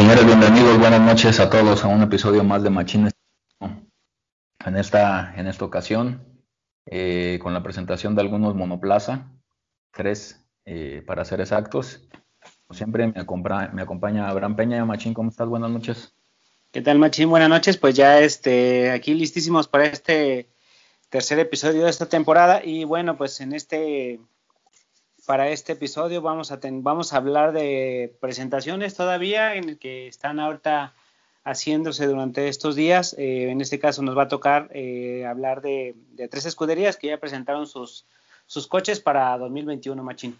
Señores, bienvenidos, buenas noches a todos a un episodio más de Machines. En esta, en esta ocasión, eh, con la presentación de algunos monoplaza, tres eh, para ser exactos. Como siempre, me, acompaña, me acompaña Abraham Peña. Machín, ¿cómo estás? Buenas noches. ¿Qué tal, Machín? Buenas noches. Pues ya este, aquí listísimos para este tercer episodio de esta temporada. Y bueno, pues en este para este episodio vamos a, vamos a hablar de presentaciones todavía en el que están ahorita haciéndose durante estos días. Eh, en este caso nos va a tocar eh, hablar de, tres escuderías que ya presentaron sus, sus coches para 2021, Machín.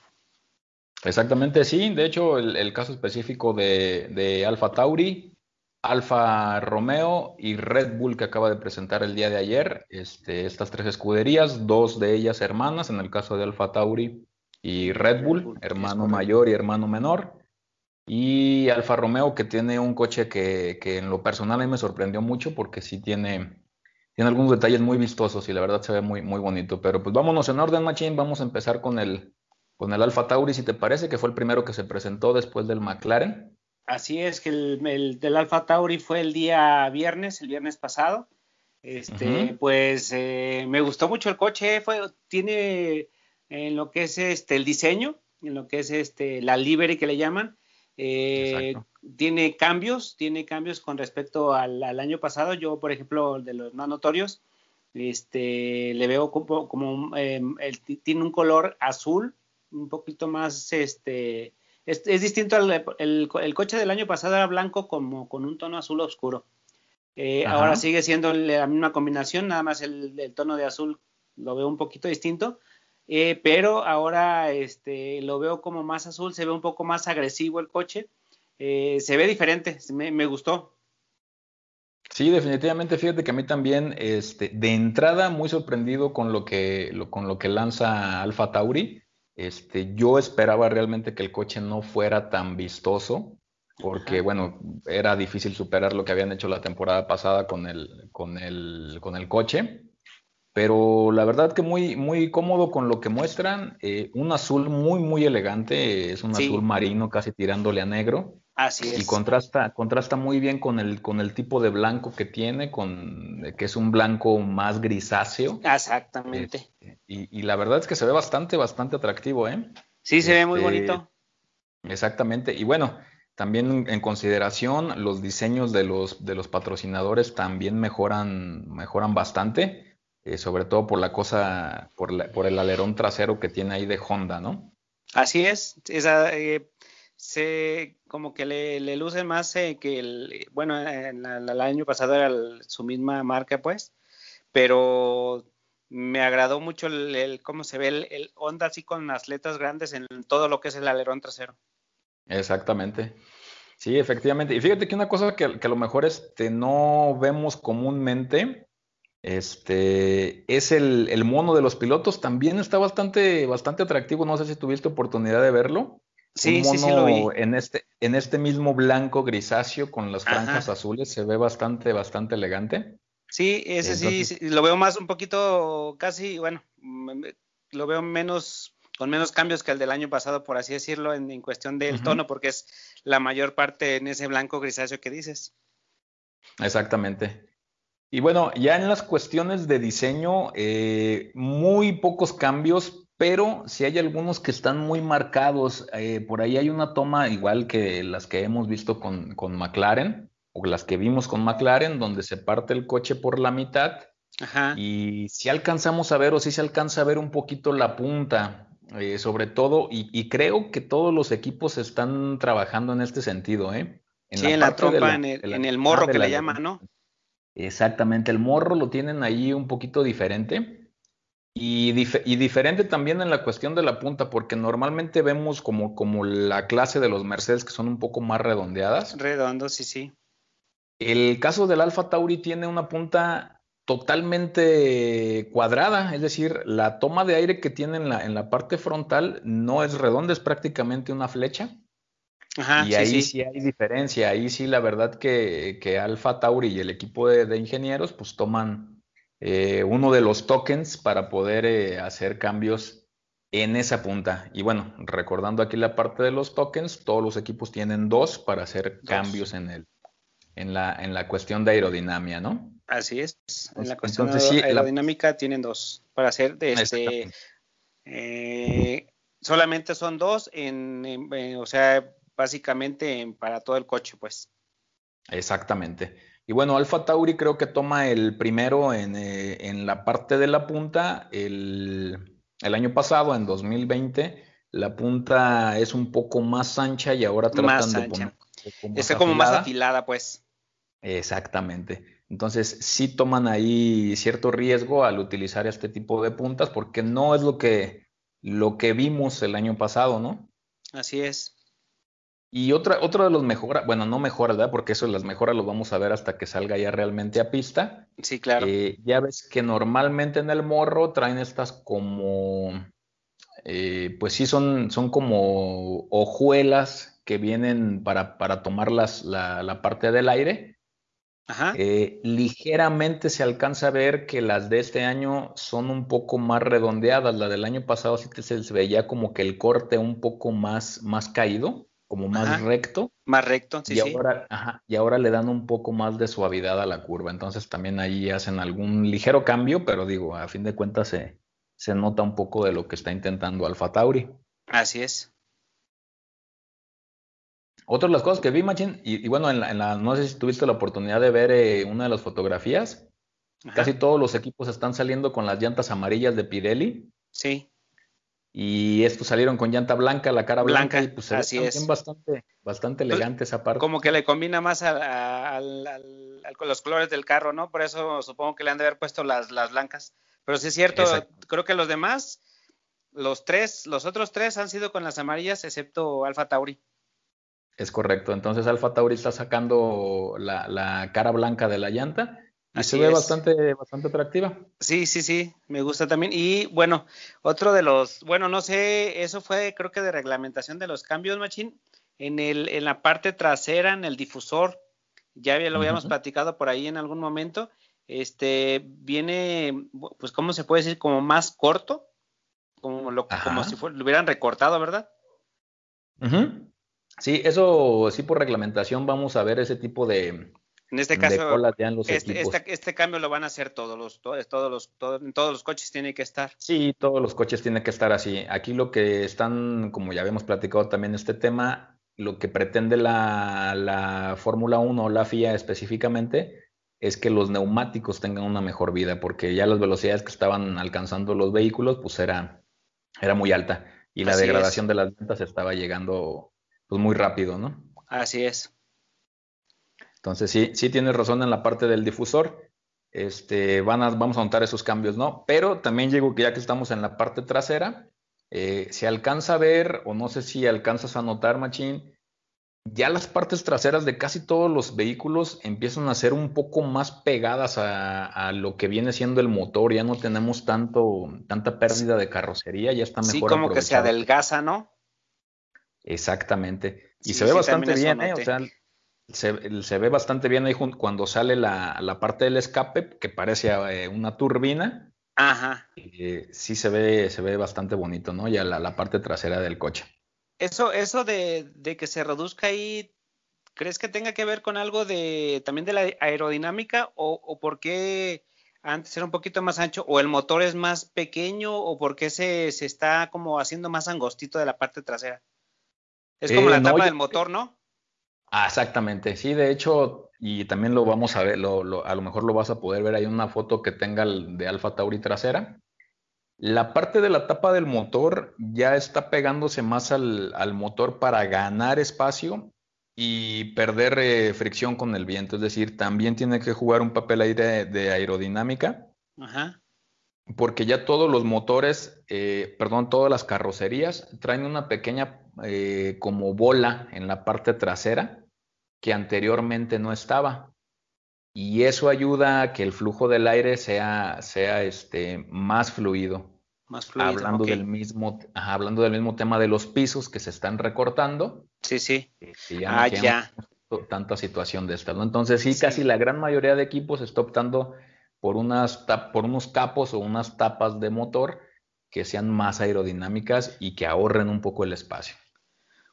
Exactamente, sí. De hecho, el, caso específico de, de Alfa Tauri, Alfa Romeo y Red Bull que acaba de presentar el día de ayer. Este, estas tres escuderías, dos de ellas hermanas, en el caso de Alfa Tauri, y Red Bull, hermano mayor y hermano menor. Y Alfa Romeo, que tiene un coche que, en lo personal a mí me sorprendió mucho porque sí tiene, tiene algunos detalles muy vistosos y la verdad se ve muy, muy bonito. Pero pues vámonos en orden, Machine. Vamos a empezar con el, con el Alfa Tauri, si te parece, que fue el primero que se presentó después del McLaren. Así es, que el, del Alfa Tauri fue el día viernes, el viernes pasado. Este, pues eh, me gustó mucho el coche, fue, tiene en lo que es este el diseño, en lo que es este la livery que le llaman. Eh, tiene cambios, tiene cambios con respecto al, año pasado. Yo, por ejemplo, de los más notorios, este, le veo como, como em, tiene un color azul, un poquito más, este, es, distinto al el, coche del año pasado era blanco como con un tono azul oscuro. Eh, ahora sigue siendo la misma combinación, nada más el, el, tono de azul lo veo un poquito distinto, eh, pero ahora este, lo veo como más azul, se ve un poco más agresivo el coche, eh, se ve diferente, me, gustó. Sí, definitivamente, fíjate que a mí también, este, de entrada, muy sorprendido con lo que, con lo que lanza Alfa Tauri. Este, yo esperaba realmente que el coche no fuera tan vistoso, porque bueno, era difícil superar lo que habían hecho la temporada pasada con el, con el, con el coche pero la verdad que muy, muy cómodo con lo que muestran. Eh, un azul muy, muy elegante, es un azul marino casi tirándole a negro. Así es. Y contrasta, contrasta muy bien con el, con el tipo de blanco que tiene, con, que es un blanco más grisáceo. Exactamente. Este, y, la verdad es que se ve bastante, bastante atractivo, ¿eh? Sí, se ve muy este, bonito. Exactamente. Y bueno, también en consideración, los diseños de los, de los patrocinadores también mejoran, mejoran bastante. Eh, sobre todo por la cosa, por, por, el alerón trasero que tiene ahí de Honda, ¿no? Así es, esa, eh, se, como que le, le luce más eh, que el, bueno, el año pasado era su misma marca, pues, pero me agradó mucho el, cómo se ve el, Honda así con las letras grandes en todo lo que es el alerón trasero. Exactamente. Sí, efectivamente. Y fíjate que una cosa que, que a lo mejor este, no vemos comúnmente este es el, mono de los pilotos, también está bastante, bastante atractivo. No sé si tuviste oportunidad de verlo. Sí, sí, sí, lo vi. En este, en este mismo blanco grisáceo con las franjas azules, se ve bastante, bastante elegante. Sí, ese sí, lo veo más un poquito, casi, bueno, lo veo menos, con menos cambios que el del año pasado, por así decirlo, en, cuestión del tono, porque es la mayor parte en ese blanco grisáceo que dices. Exactamente. Y bueno, ya en las cuestiones de diseño, eh, muy pocos cambios, pero sí hay algunos que están muy marcados. Eh, por ahí hay una toma igual que las que hemos visto con, con, McLaren, o las que vimos con McLaren, donde se parte el coche por la mitad. Ajá. Y si alcanzamos a ver, o si se alcanza a ver un poquito la punta, eh, sobre todo, y, creo que todos los equipos están trabajando en este sentido, ¿eh? sí, en la trompa, en, el, en el morro que le llaman, ¿no? Exactamente, el morro lo tienen ahí un poquito diferente. Y, diferente también en la cuestión de la punta, porque normalmente vemos como, como la clase de los Mercedes que son un poco más redondeadas. Redondos, sí, sí. El caso del Alfa Tauri tiene una punta totalmente cuadrada, es decir, la toma de aire que tiene en la, en la parte frontal no es redonda, es prácticamente una flecha y ahí sí. hay diferencia, ahí sí la verdad que, que Alfa Tauri y el equipo de, ingenieros pues toman eh, uno de los tokens para poder eh, hacer cambios en esa punta. Y bueno, recordando aquí la parte de los tokens, todos los equipos tienen dos para hacer cambios en el en la, en la cuestión de aerodinámica, ¿no? Así es. En la cuestión aerodinámica tienen dos para hacer de este. Eh, solamente son dos, en, o sea, básicamente para todo el coche, pues. Exactamente. Y bueno, Alfa Tauri creo que toma el primero en, eh, en la parte de la punta. El, el, año pasado, en 2020, la punta es un poco más ancha y ahora tratan de poner. Está como más afilada, pues. Exactamente. Entonces, sí toman ahí cierto riesgo al utilizar este tipo de puntas porque no es lo que, lo que vimos el año pasado, ¿no? Así es. Y otra, otra de los mejoras, bueno, no mejoras, ¿verdad? Porque eso de las mejoras los vamos a ver hasta que salga ya realmente a pista. Sí, claro. Eh, ya ves que normalmente en el morro traen estas como, eh, pues sí, son, son como hojuelas que vienen para, para tomar las, la, la parte del aire eh, ligeramente se alcanza a ver que las de este año son un poco más redondeadas. La del año pasado sí que se veía como que el corte un poco más, más caído, como más recto. Más recto, sí, y Ahora, ajá, y ahora le dan un poco más de suavidad a la curva. Entonces también ahí hacen algún ligero cambio, pero digo, a fin de cuentas se, se nota un poco de lo que está intentando Alfa Tauri. Así es. Otra de las cosas que vi, Machín, y, bueno, en la, no sé si tuviste la oportunidad de ver eh, una de las fotografías, casi todos los equipos están saliendo con las llantas amarillas de Pirelli. Sí. Y estos salieron con llanta blanca, la cara blanca, y pues así es. bastante, bastante pues, elegante esa parte. Como que le combina más con los colores del carro, ¿no? Por eso supongo que le han de haber puesto las, las blancas. Pero sí es cierto, creo que los demás, los tres, los otros tres han sido con las amarillas, excepto Alfa Tauri. Es correcto. Entonces Alfa Tauri está sacando la, cara blanca de la llanta y se ve bastante, bastante atractiva. Sí, sí, sí, me gusta también. Y bueno, otro de los, bueno, no sé, eso fue creo que de reglamentación de los cambios, Machín. En, el, en la parte trasera, en el difusor, ya lo habíamos platicado por ahí en algún momento, este viene, pues, ¿cómo se puede decir? Como más corto, como, lo, como si lo hubieran recortado, ¿verdad? Sí, eso sí por reglamentación vamos a ver ese tipo de, en este caso, este, este, este, cambio lo van a hacer todos los, todos, todos los, todos, todos los coches tienen que estar. Sí, todos los coches tienen que estar así. Aquí lo que están, como ya habíamos platicado también este tema, lo que pretende la, la Fórmula 1 o la FIA específicamente es que los neumáticos tengan una mejor vida, porque ya las velocidades que estaban alcanzando los vehículos, pues era, era muy alta y la degradación de las ventas estaba llegando pues muy rápido, ¿no? Así es. Entonces sí, sí tienes razón en la parte del difusor. Este, van a, vamos a notar esos cambios, ¿no? Pero también llego que ya que estamos en la parte trasera, eh, se alcanza a ver, o no sé si alcanzas a notar, Machín, ya las partes traseras de casi todos los vehículos empiezan a ser un poco más pegadas a, a, lo que viene siendo el motor, ya no tenemos tanto, tanta pérdida de carrocería, ya está mejor. Sí, como que se adelgaza, ¿no? Exactamente. Y se ve bastante bien, ¿eh? O sea, se, ve bastante bien ahí cuando sale la, parte del escape, que parece eh, una turbina. Ajá. Eh, sí se ve, se ve bastante bonito, ¿no? Ya la, parte trasera del coche. Eso, eso de, que se reduzca ahí, ¿crees que tenga que ver con algo de también de la aerodinámica? ¿O, o por qué antes era un poquito más ancho? ¿O el motor es más pequeño? ¿O por qué se, se está como haciendo más angostito de la parte trasera? Es como la eh, tapa del motor, ¿no? Ah, exactamente, sí, de hecho, y también lo vamos a ver, lo, a lo mejor lo vas a poder ver, hay una foto que tenga de Alfa Tauri trasera. La parte de la tapa del motor ya está pegándose más al, motor para ganar espacio y perder eh, fricción con el viento, es decir, también tiene que jugar un papel ahí de, aerodinámica. Ajá porque ya todos los motores, eh, perdón, todas las carrocerías traen una pequeña eh, como bola en la parte trasera que anteriormente no estaba. Y eso ayuda a que el flujo del aire sea, sea este, más fluido. Más fluido. Hablando, del mismo, hablando del mismo tema de los pisos que se están recortando. Sí, sí. ya ah, ya. Tanta situación de esta, ¿no? Entonces, sí, casi la gran mayoría de equipos está optando por, unas por unos capos o unas tapas de motor que sean más aerodinámicas y que ahorren un poco el espacio.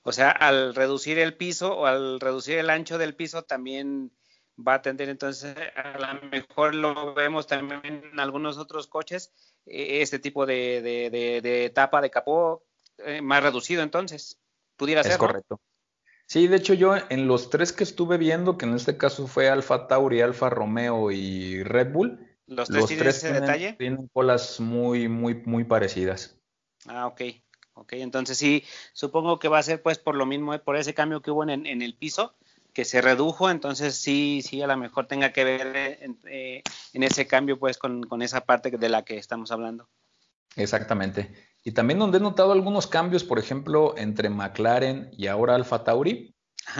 O sea, al reducir el piso o al reducir el ancho del piso también va a tender. Entonces a lo mejor lo vemos también en algunos otros coches e, este tipo de, de, tapa de capó eh, más reducido entonces pudiera ser es correcto sí de hecho yo en los tres que estuve viendo que en este caso fue Alfa Tauri Alfa Romeo y Red Bull los tres, tienen ese detalle tienen colas muy muy muy parecidas ah ok ok entonces sí supongo que va a ser pues por lo mismo eh, por ese cambio que hubo en, en el piso que se redujo, entonces sí, sí, a lo mejor tenga que ver eh, eh, en, ese cambio, pues, con, esa parte de la que estamos hablando. Exactamente. Y también donde he notado algunos cambios, por ejemplo, entre McLaren y ahora Alfa Tauri,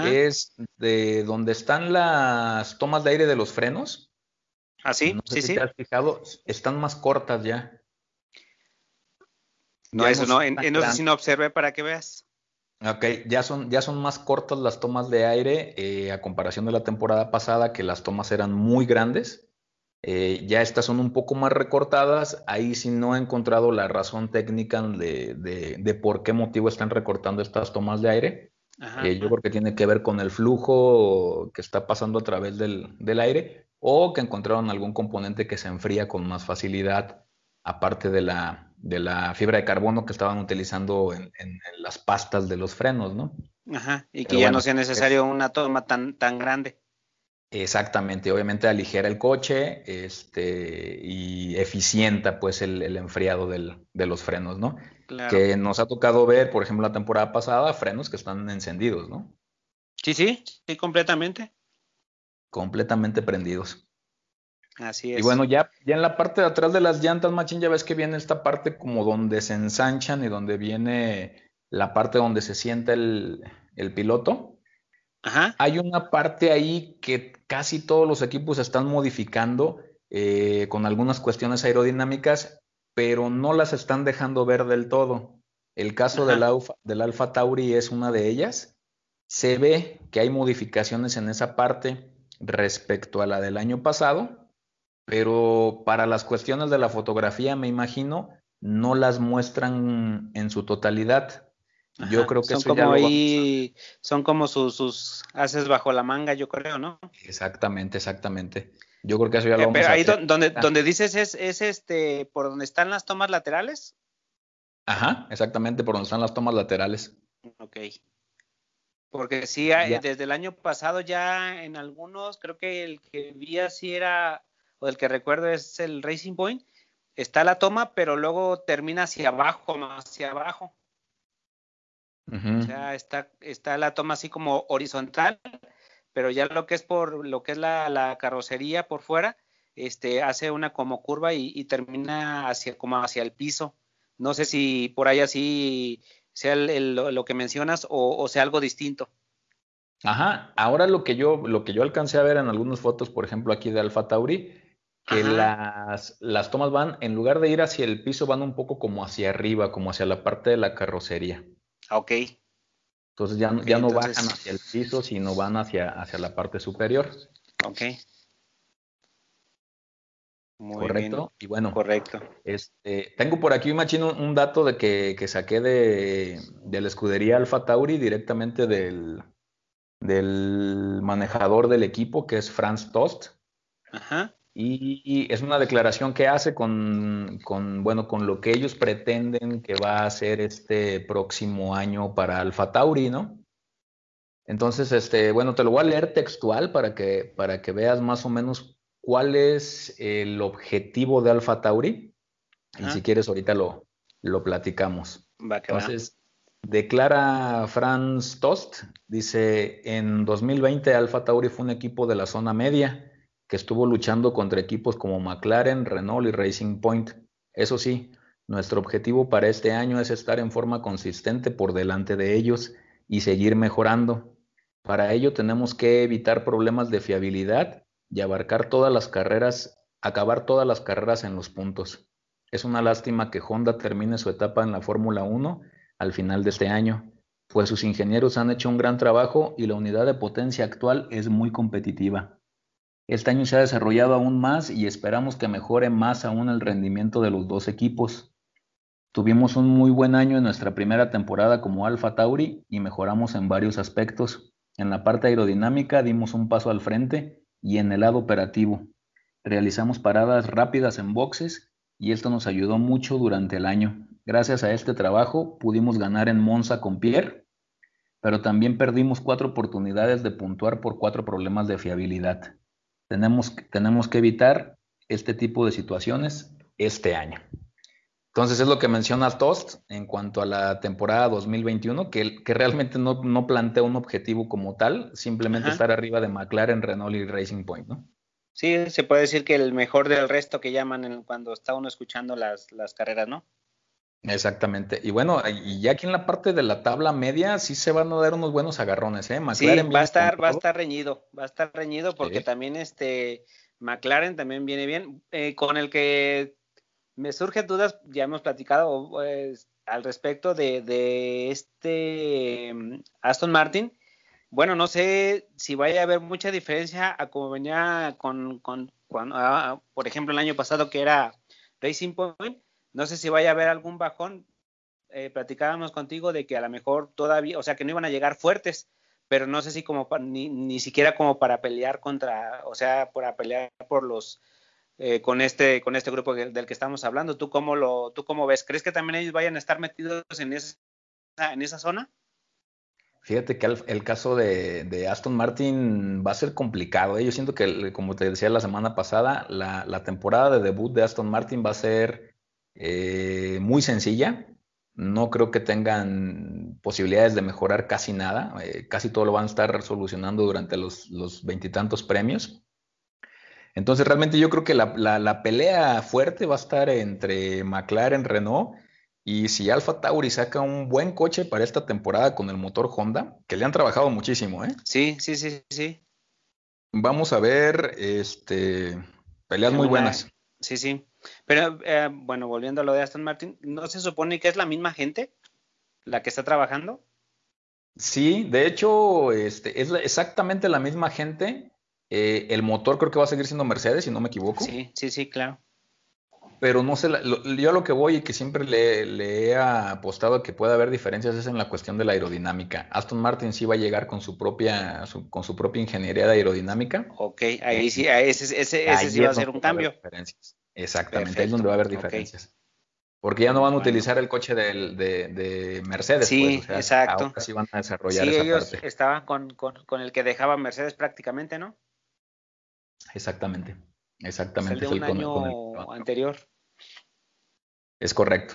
es de donde están las tomas de aire de los frenos. ¿Ah, sí? sí, sí. Te has fijado, están más cortas ya. No, eso no, en, no sé si no observé para que veas. Ok, ya son, ya son más cortas las tomas de aire eh, a comparación de la temporada pasada, que las tomas eran muy grandes. Eh, ya estas son un poco más recortadas. Ahí sí no he encontrado la razón técnica de, de, por qué motivo están recortando estas tomas de aire. Eh, yo creo que tiene que ver con el flujo que está pasando a través del, del aire o que encontraron algún componente que se enfría con más facilidad, aparte de la, de la fibra de carbono que estaban utilizando en, las pastas de los frenos, ¿no? Ajá, y que ya no sea necesario una toma tan, tan grande. Exactamente, obviamente aligera el coche este, y eficienta pues el, enfriado de los frenos, ¿no? Claro. Que nos ha tocado ver, por ejemplo, la temporada pasada, frenos que están encendidos, ¿no? Sí, sí, sí, completamente. Completamente prendidos. Así es. Y bueno, ya, ya en la parte de atrás de las llantas, machín, ya ves que viene esta parte como donde se ensanchan y donde viene la parte donde se sienta el, piloto. Ajá. Hay una parte ahí que casi todos los equipos están modificando eh, con algunas cuestiones aerodinámicas, pero no las están dejando ver del todo. El caso del Alfa, del Alfa Tauri es una de ellas. Se ve que hay modificaciones en esa parte respecto a la del año pasado, pero para las cuestiones de la fotografía, me imagino, no las muestran en su totalidad. Yo creo que son como ahí, son como sus, haces bajo la manga, yo creo, ¿no? Exactamente, exactamente. Yo creo que eso ya lo eh, vamos pero ahí donde, ah. donde dices es, es este, por donde están las tomas laterales. Ajá, exactamente, por donde están las tomas laterales. Ok. Porque sí, desde el año pasado ya en algunos, creo que el que vi así era o el que recuerdo es el Racing Point, está la toma, pero luego termina hacia abajo, hacia abajo. O sea, está, está la toma así como horizontal, pero ya lo que es por lo que es la, carrocería por fuera, este, hace una como curva y, termina hacia como hacia el piso. No sé si por ahí así sea lo que mencionas o, o sea algo distinto. Ajá, ahora lo que yo, lo que yo alcancé a ver en algunas fotos, por ejemplo, aquí de Alfa Tauri, que las, las, tomas van, en lugar de ir hacia el piso, van un poco como hacia arriba, como hacia la parte de la carrocería. Ok. Entonces ya, ya no bajan hacia el piso, sino van hacia, hacia la parte superior. Ok. Muy correcto. Y bueno, correcto. Este, tengo por aquí, Machino, un dato de que, que saqué de, de, la escudería Alfa Tauri directamente del, del manejador del equipo, que es Franz Tost. Ajá. Y, es una declaración que hace con, bueno, con lo que ellos pretenden que va a ser este próximo año para Alfa Tauri, ¿no? Entonces, este, bueno, te lo voy a leer textual para que, para que veas más o menos cuál es el objetivo de Alfa Tauri. Y si quieres, ahorita lo, lo platicamos. Entonces, declara Franz Tost, dice, en 2020 Alfa Tauri fue un equipo de la zona media que estuvo luchando contra equipos como McLaren, Renault y Racing Point. Eso sí, nuestro objetivo para este año es estar en forma consistente por delante de ellos y seguir mejorando. Para ello tenemos que evitar problemas de fiabilidad y abarcar todas las carreras, acabar todas las carreras en los puntos. Es una lástima que Honda termine su etapa en la Fórmula 1 al final de este año, pues sus ingenieros han hecho un gran trabajo y la unidad de potencia actual es muy competitiva. Este año se ha desarrollado aún más y esperamos que mejore más aún el rendimiento de los dos equipos. Tuvimos un muy buen año en nuestra primera temporada como Alfa Tauri y mejoramos en varios aspectos. En la parte aerodinámica dimos un paso al frente y en el lado operativo. Realizamos paradas rápidas en boxes y esto nos ayudó mucho durante el año. Gracias a este trabajo pudimos ganar en Monza con Pierre, pero también perdimos cuatro oportunidades de puntuar por cuatro problemas de fiabilidad. Tenemos, tenemos que evitar este tipo de situaciones este año. Entonces es lo que menciona Tost en cuanto a la temporada 2021, que, que realmente no, no, plantea un objetivo como tal, simplemente estar arriba de McLaren, Renault y Racing Point, ¿no? Sí, se puede decir que el mejor del resto que llaman cuando está uno escuchando las, las carreras, ¿no? Exactamente. Y bueno, y ya aquí en la parte de la tabla media sí se van a dar unos buenos agarrones, ¿eh? McLaren sí, va a estar, va a estar reñido, va a estar reñido porque también este McLaren también viene bien. Eh, con el que me surgen dudas, ya hemos platicado pues, al respecto de, este mm, Aston Martin. Bueno, no sé si vaya a haber mucha diferencia a como venía con, con, ah, por ejemplo, el año pasado que era Racing Point. No sé si vaya a haber algún bajón. Eh, platicábamos contigo de que a lo mejor todavía, o sea, que no iban a llegar fuertes, pero no sé si como ni, ni siquiera como para pelear contra, o sea, para pelear por los eh, con, este, con este grupo del que estamos hablando. ¿Tú cómo, lo, ¿Tú cómo ves? ¿Crees que también ellos vayan a estar metidos en esa, en esa zona? Fíjate que el, caso de, Aston Martin va a ser complicado. ¿eh? Yo siento que, como te decía la semana pasada, la, temporada de debut de Aston Martin va a ser eh, muy sencilla. No creo que tengan posibilidades de mejorar casi nada. casi todo lo van a estar solucionando durante los veintitantos premios. Entonces, realmente yo creo que la, pelea fuerte va a estar entre McLaren, Renault, y si Alfa Tauri saca un buen coche para esta temporada con el motor Honda, que le han trabajado muchísimo, ¿eh? Sí, sí, sí, sí. Vamos a ver, este, peleas muy buenas. Sí, sí. Pero, eh, bueno, volviendo a lo de Aston Martin, ¿no se supone que es la misma gente la que está trabajando? Sí, de hecho, este, es exactamente la misma gente eh, el motor creo que va a seguir siendo Mercedes, si no me equivoco. Sí, sí, sí, claro. Pero no sé, yo lo que voy y que siempre le, he apostado que puede haber diferencias es en la cuestión de la aerodinámica. Aston Martin sí va a llegar con su propia, con su propia ingeniería de aerodinámica. Ok, ahí sí, ese, ese, ese sí va a ser un cambio. Exactamente, ahí es donde va a haber diferencias. Porque ya no van a utilizar el coche de, de, Mercedes. Sí, pues, exacto. Ahora sí van a desarrollar sí, ellos estaban con, con, el que dejaba Mercedes prácticamente, ¿no? Exactamente, exactamente. Es el de un año anterior. Es correcto.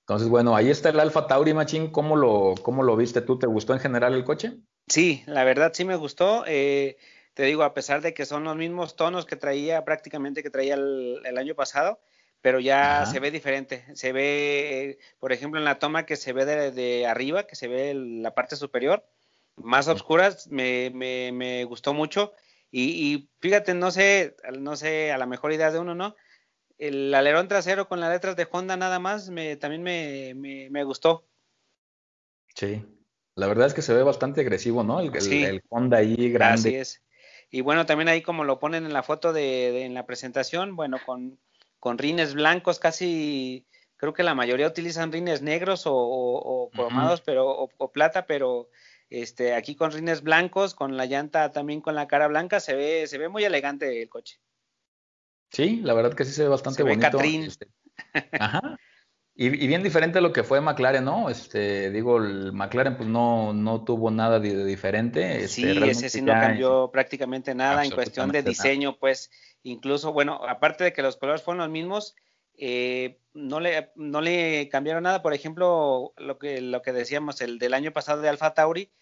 Entonces, bueno, ahí está el Alfa Tauri Machine. ¿Cómo lo, ¿Cómo lo viste tú? ¿Te gustó en general el coche? Sí, la verdad sí me gustó. Eh, te digo, a pesar de que son los mismos tonos que traía prácticamente que traía el, año pasado, pero ya se ve diferente. Se ve, por ejemplo, en la toma que se ve de, arriba, que se ve la parte superior, más oscuras, me, me, me gustó mucho. Y, fíjate, no sé, no sé, a la mejor idea de uno, ¿no? El alerón trasero con las letras de Honda nada más me, también me, me, gustó. Sí, la verdad es que se ve bastante agresivo, ¿no? El, Honda ahí grande. Así es. Y bueno, también ahí como lo ponen en la foto de, en la presentación, bueno, con, con rines blancos casi, creo que la mayoría utilizan rines negros o, cromados, pero, o, plata, pero este, aquí con rines blancos, con la llanta también con la cara blanca, se ve, se ve muy elegante el coche. Sí, la verdad que sí se ve bastante bonito. Este, ajá. Y, bien diferente a lo que fue McLaren, ¿no? Este, digo, el McLaren pues no, no tuvo nada de, diferente. Este, sí, ese sí no cambió prácticamente nada en cuestión de diseño, pues incluso, bueno, aparte de que los colores fueron los mismos, eh, no, le, no le cambiaron nada. Por ejemplo, lo que, lo que decíamos, el del año pasado de Alfa Tauri,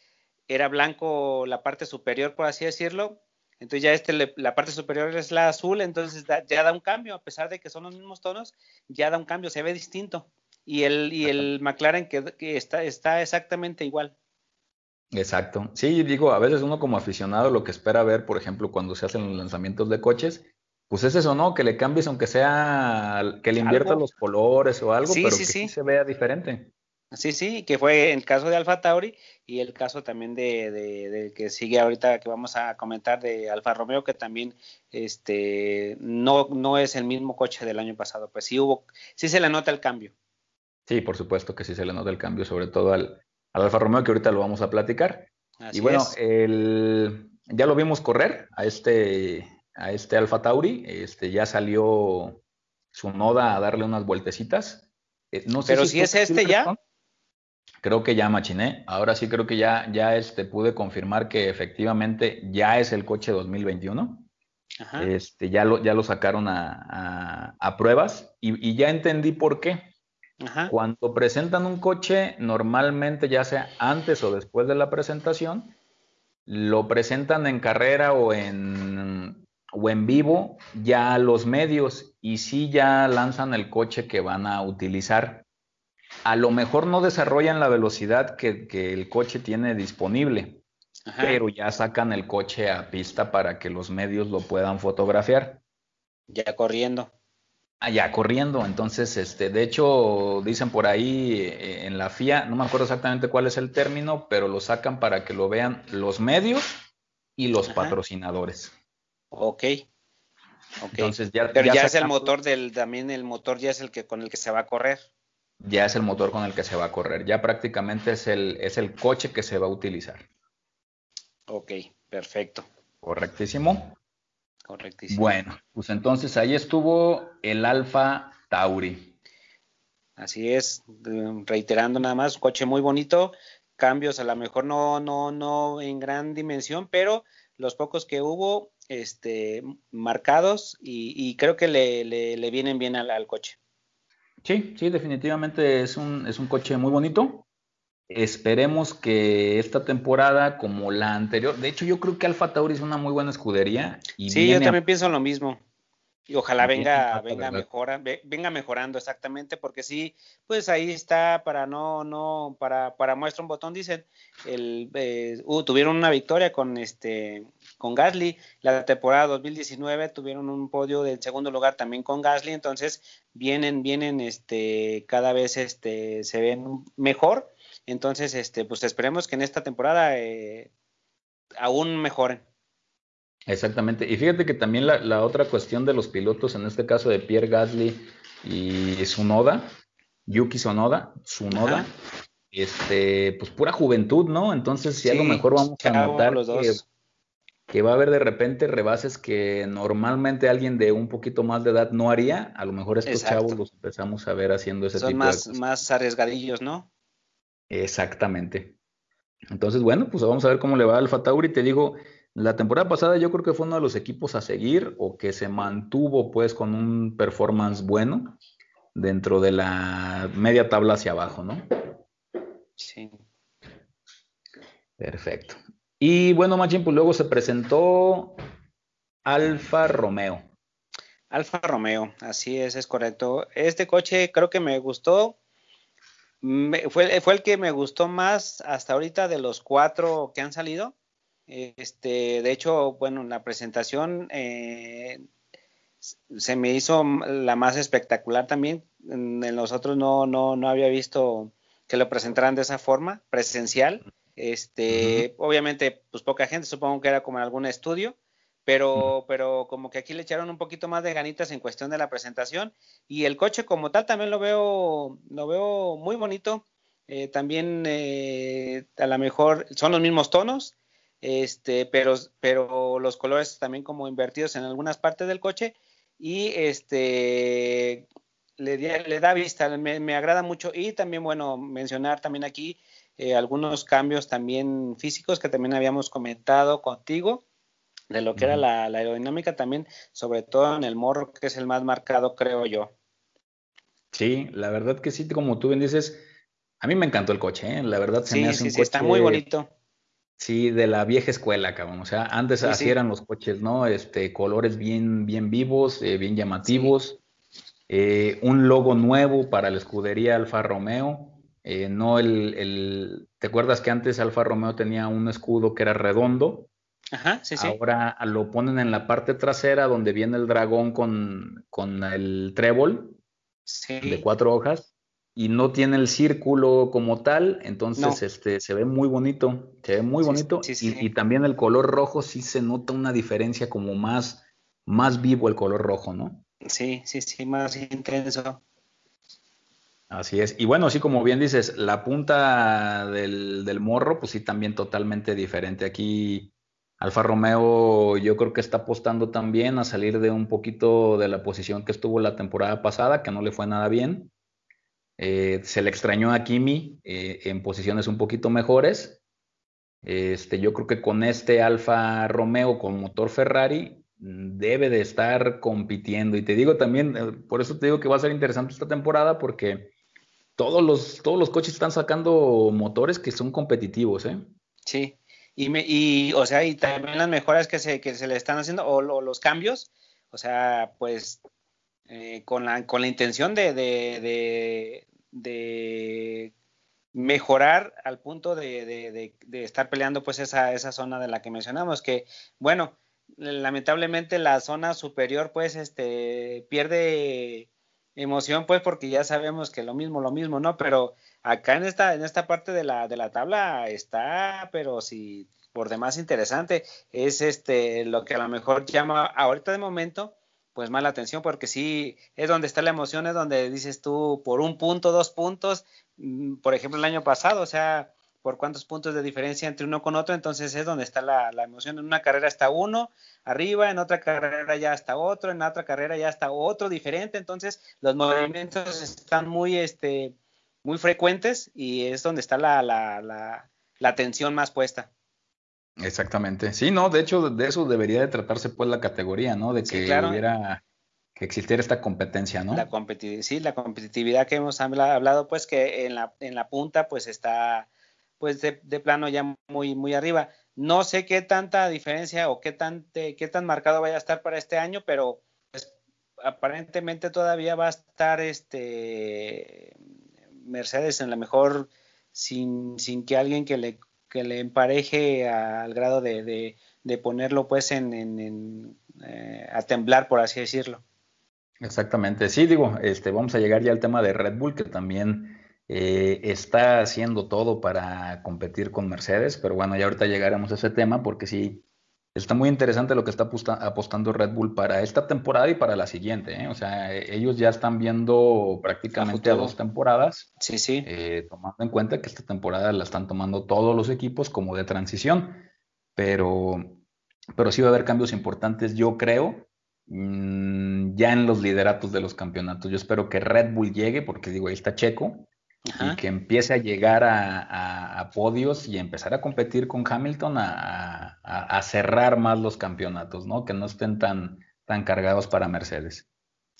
era blanco la parte superior, por así decirlo. Entonces ya este, la parte superior es la azul, entonces ya da un cambio, a pesar de que son los mismos tonos, ya da un cambio, se ve distinto. Y el, y el McLaren que, que está, está exactamente igual. Exacto. Sí, digo, a veces uno como aficionado lo que espera ver, por ejemplo, cuando se hacen los lanzamientos de coches, pues es eso, ¿no? Que le cambies, aunque sea, que le invierta los colores o algo, pero que sí. se vea diferente. Sí, sí, que fue el caso de Alfa Tauri y el caso también de, de, que sigue ahorita que vamos a comentar de Alfa Romeo que también este no no es el mismo coche del año pasado, pues sí hubo sí se le nota el cambio. Sí, por supuesto que sí se le nota el cambio, sobre todo al, al Alfa Romeo que ahorita lo vamos a platicar. y bueno, el, ya lo vimos correr a este a este Alfa Tauri, este ya salió su noda a darle unas vueltecitas. Eh, no sé Pero si, es este ya. Creo que ya machiné. Ahora sí creo que ya, ya este, pude confirmar que efectivamente ya es el coche 2021. Este, ya, lo, ya lo sacaron a, pruebas y, ya entendí por qué. Cuando presentan un coche, normalmente ya sea antes o después de la presentación, lo presentan en carrera o en, o en vivo ya los medios y sí ya lanzan el coche que van a utilizar a lo mejor no desarrollan la velocidad que, el coche tiene disponible, pero ya sacan el coche a pista para que los medios lo puedan fotografiar. Ya corriendo. Ah, ya corriendo. Entonces, este, de hecho, dicen por ahí eh, en la FIA, no me acuerdo exactamente cuál es el término, pero lo sacan para que lo vean los medios y los patrocinadores. Ok. Entonces ya, pero ya, es el motor del, también el motor ya es el que con el que se va a correr ya es el motor con el que se va a correr. Ya prácticamente es el, es el coche que se va a utilizar. Ok, perfecto. Correctísimo. Correctísimo. Bueno, pues entonces ahí estuvo el Alfa Tauri. Así es, reiterando nada más, coche muy bonito, cambios a lo mejor no, no, no en gran dimensión, pero los pocos que hubo, este, marcados y, creo que le, le, vienen bien al coche. Sí, sí, definitivamente es un, es un coche muy bonito. Esperemos que esta temporada, como la anterior, de hecho yo creo que Alfa Tauri es una muy buena escudería. Y sí, yo también pienso lo mismo. Y ojalá venga, venga, mejora, venga mejorando exactamente, porque sí, pues ahí está para no, no, para, para muestra un botón, dicen, el, eh, uh, tuvieron una victoria con este, con Gasly, la temporada 2019 tuvieron un podio del segundo lugar también con Gasly, entonces vienen, vienen, este, cada vez, este, se ven mejor, entonces, este, pues esperemos que en esta temporada eh, aún mejoren. Exactamente. Y fíjate que también la, otra cuestión de los pilotos, en este caso de Pierre Gasly y Sunoda, Yuki Sonoda, Sunoda, este, pues pura juventud, ¿no? Entonces, si a lo mejor vamos a notar que, va a haber de repente rebases que normalmente alguien de un poquito más de edad no haría, a lo mejor estos chavos los empezamos a ver haciendo ese tipo más, de cosas. más arriesgadillos, ¿no? Exactamente. Entonces, bueno, pues vamos a ver cómo le va al Fatauri. Te digo, la temporada pasada yo creo que fue uno de los equipos a seguir o que se mantuvo pues con un performance bueno dentro de la media tabla hacia abajo, ¿no? Sí. Perfecto. Y bueno, Machín, pues luego se presentó Alfa Romeo. Alfa Romeo, así es, es correcto. Este coche creo que me gustó. fue, fue el que me gustó más hasta ahorita de los cuatro que han salido este, de hecho, bueno, en la presentación eh, se me hizo la más espectacular también. En los otros no, no, no había visto que lo presentaran de esa forma, presencial. Este, obviamente, pues poca gente, supongo que era como en algún estudio, pero, pero como que aquí le echaron un poquito más de ganitas en cuestión de la presentación. Y el coche como tal también lo veo, lo veo muy bonito. Eh, también eh, a lo mejor son los mismos tonos, este, pero, pero los colores también como invertidos en algunas partes del coche y este le, le da vista, me, agrada mucho y también bueno mencionar también aquí eh, algunos cambios también físicos que también habíamos comentado contigo de lo que era la, aerodinámica también, sobre todo en el morro que es el más marcado creo yo. Sí, la verdad que sí, como tú bien dices, a mí me encantó el coche, ¿eh? la verdad se me hace un sí, está muy bonito Sí, de la vieja escuela, cabrón. O sea, antes así eran los coches, ¿no? Este, colores bien, bien vivos, eh, bien llamativos. Eh, un logo nuevo para la escudería Alfa Romeo. Eh, no el, el, ¿Te acuerdas que antes Alfa Romeo tenía un escudo que era redondo? Ajá, sí, sí. Ahora lo ponen en la parte trasera donde viene el dragón con, con el trébol de cuatro hojas. y no tiene el círculo como tal, entonces este, se ve muy bonito, se ve muy bonito y, también el color rojo sí se nota una diferencia como más, más vivo el color rojo, ¿no? Sí, sí, sí, más intenso. Así es. Y bueno, así como bien dices, la punta del, del morro, pues sí, también totalmente diferente. Aquí Alfa Romeo yo creo que está apostando también a salir de un poquito de la posición que estuvo la temporada pasada, que no le fue nada bien eh, se le extrañó a Kimi eh, en posiciones un poquito mejores. Este, yo creo que con este Alfa Romeo con motor Ferrari mm, debe de estar compitiendo. Y te digo también, eh, por eso te digo que va a ser interesante esta temporada porque todos los, todos los coches están sacando motores que son competitivos, ¿eh? Sí. Y, me, y, o sea, y también las mejoras que se, que se le están haciendo, o, los cambios, o sea, pues con, la, con la intención de, de mejorar al punto de, estar peleando pues esa, esa, zona de la que mencionamos, que bueno, lamentablemente la zona superior pues este pierde emoción pues porque ya sabemos que lo mismo, lo mismo, ¿no? Pero acá en esta, en esta parte de la, de la tabla está, pero si por demás interesante, es este lo que a lo mejor llama ahorita de momento pues mala atención porque sí es donde está la emoción, es donde dices tú por un punto, dos puntos, mm, por ejemplo el año pasado, o sea, por cuántos puntos de diferencia entre uno con otro, entonces es donde está la, emoción. En una carrera está uno arriba, en otra carrera ya está otro, en otra carrera ya está otro diferente, entonces los movimientos están muy, este, muy frecuentes y es donde está la, la, la, la tensión más puesta. Exactamente. Sí, no, de hecho, de eso debería de tratarse pues la categoría, ¿no? De que hubiera, que existiera esta competencia, ¿no? La sí, la competitividad que hemos hablado, pues que en la, en la punta, pues está, pues de, plano ya muy, muy arriba. No sé qué tanta diferencia o qué tan, qué tan marcado vaya a estar para este año, pero pues, aparentemente todavía va a estar este Mercedes en la mejor sin, sin que alguien que le que le empareje al grado de, ponerlo pues en, eh, a temblar, por así decirlo. Exactamente, sí, digo, este, vamos a llegar ya al tema de Red Bull, que también eh, está haciendo todo para competir con Mercedes, pero bueno, ya ahorita llegaremos a ese tema porque sí, está muy interesante lo que está apostando Red Bull para esta temporada y para la siguiente. ¿eh? O sea, ellos ya están viendo prácticamente a, dos temporadas. Sí, sí. Eh, tomando en cuenta que esta temporada la están tomando todos los equipos como de transición. Pero, pero sí va a haber cambios importantes, yo creo, mm, ya en los lideratos de los campeonatos. Yo espero que Red Bull llegue, porque digo, ahí está Checo y que empiece a llegar a, podios y empezar a competir con Hamilton a, cerrar más los campeonatos, ¿no? Que no estén tan, tan cargados para Mercedes.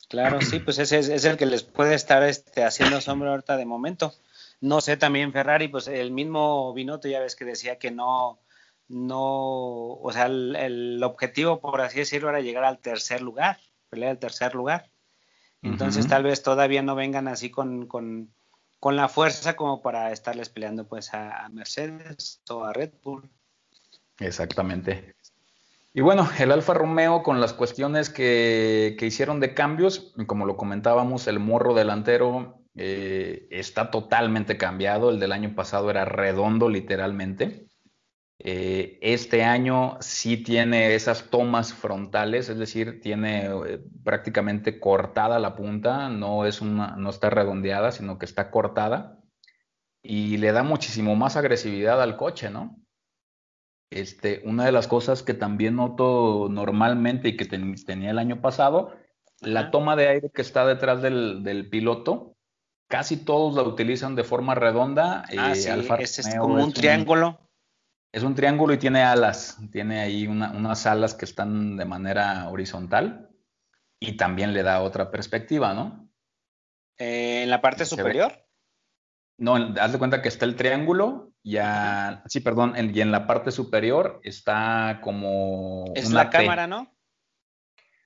Claro, sí, pues ese es, el que les puede estar este, haciendo sombra ahorita de momento. No sé, también Ferrari, pues el mismo Binotto ya ves que decía que no, no, o sea, el, objetivo, por así decirlo, era llegar al tercer lugar, pelear al tercer lugar. Entonces tal vez todavía no vengan así con con la fuerza como para estarles peleando pues a, Mercedes o a Red Bull. Exactamente. Y bueno, el Alfa Romeo con las cuestiones que, hicieron de cambios, como lo comentábamos, el morro delantero eh, está totalmente cambiado. El del año pasado era redondo literalmente. Eh, este año sí tiene esas tomas frontales, es decir, tiene eh, prácticamente cortada la punta, no, es una, no está redondeada, sino que está cortada y le da muchísimo más agresividad al coche, ¿no? Este, una de las cosas que también noto normalmente y que tenía el año pasado, la toma de aire que está detrás del, piloto, casi todos la utilizan de forma redonda. Ah, sí, es, como un triángulo. Es un triángulo y tiene alas, tiene ahí unas alas que están de manera horizontal y también le da otra perspectiva, ¿no? Eh, ¿En la parte superior? No, haz de cuenta que está el triángulo, ya, sí, perdón, y en la parte superior está como... Es la cámara, ¿no?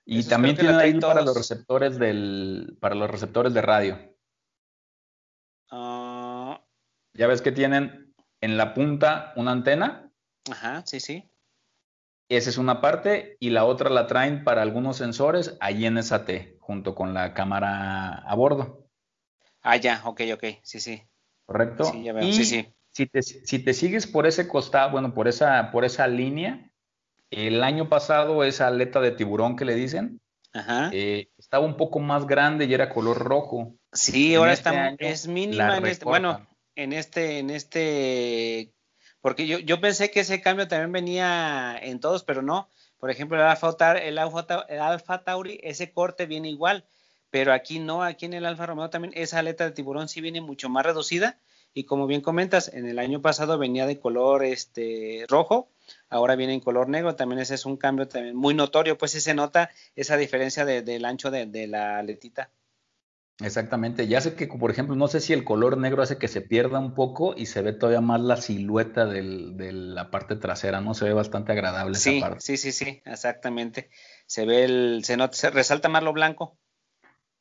Y también tiene ahí para los receptores del, para los receptores de radio. Ah. ya ves que tienen en la punta una antena. Ajá, sí, sí. Esa es una parte y la otra la traen para algunos sensores ahí en esa T, junto con la cámara a bordo. Ah, ya, ok, ok, sí, sí. ¿Correcto? Sí, ya veo, sí, sí. Si te, si te sigues por ese costado, bueno, por esa, por esa línea, el año pasado esa aleta de tiburón que le dicen, eh, estaba un poco más grande y era color rojo. Sí, ahora este está, es mínima en este, bueno, en este, en este, porque yo, yo pensé que ese cambio también venía en todos, pero no. Por ejemplo, el Alfa, el Alfa, Tauri, ese corte viene igual, pero aquí no, aquí en el Alfa Romeo también esa aleta de tiburón sí viene mucho más reducida y como bien comentas, en el año pasado venía de color este rojo, ahora viene en color negro, también ese es un cambio también muy notorio, pues sí se nota esa diferencia del ancho de, la aletita. Exactamente, ya sé que, por ejemplo, no sé si el color negro hace que se pierda un poco y se ve todavía más la silueta de la parte trasera, ¿no? Se ve bastante agradable sí, esa parte. Sí, sí, sí, exactamente. Se ve el, se nota, se resalta más lo blanco.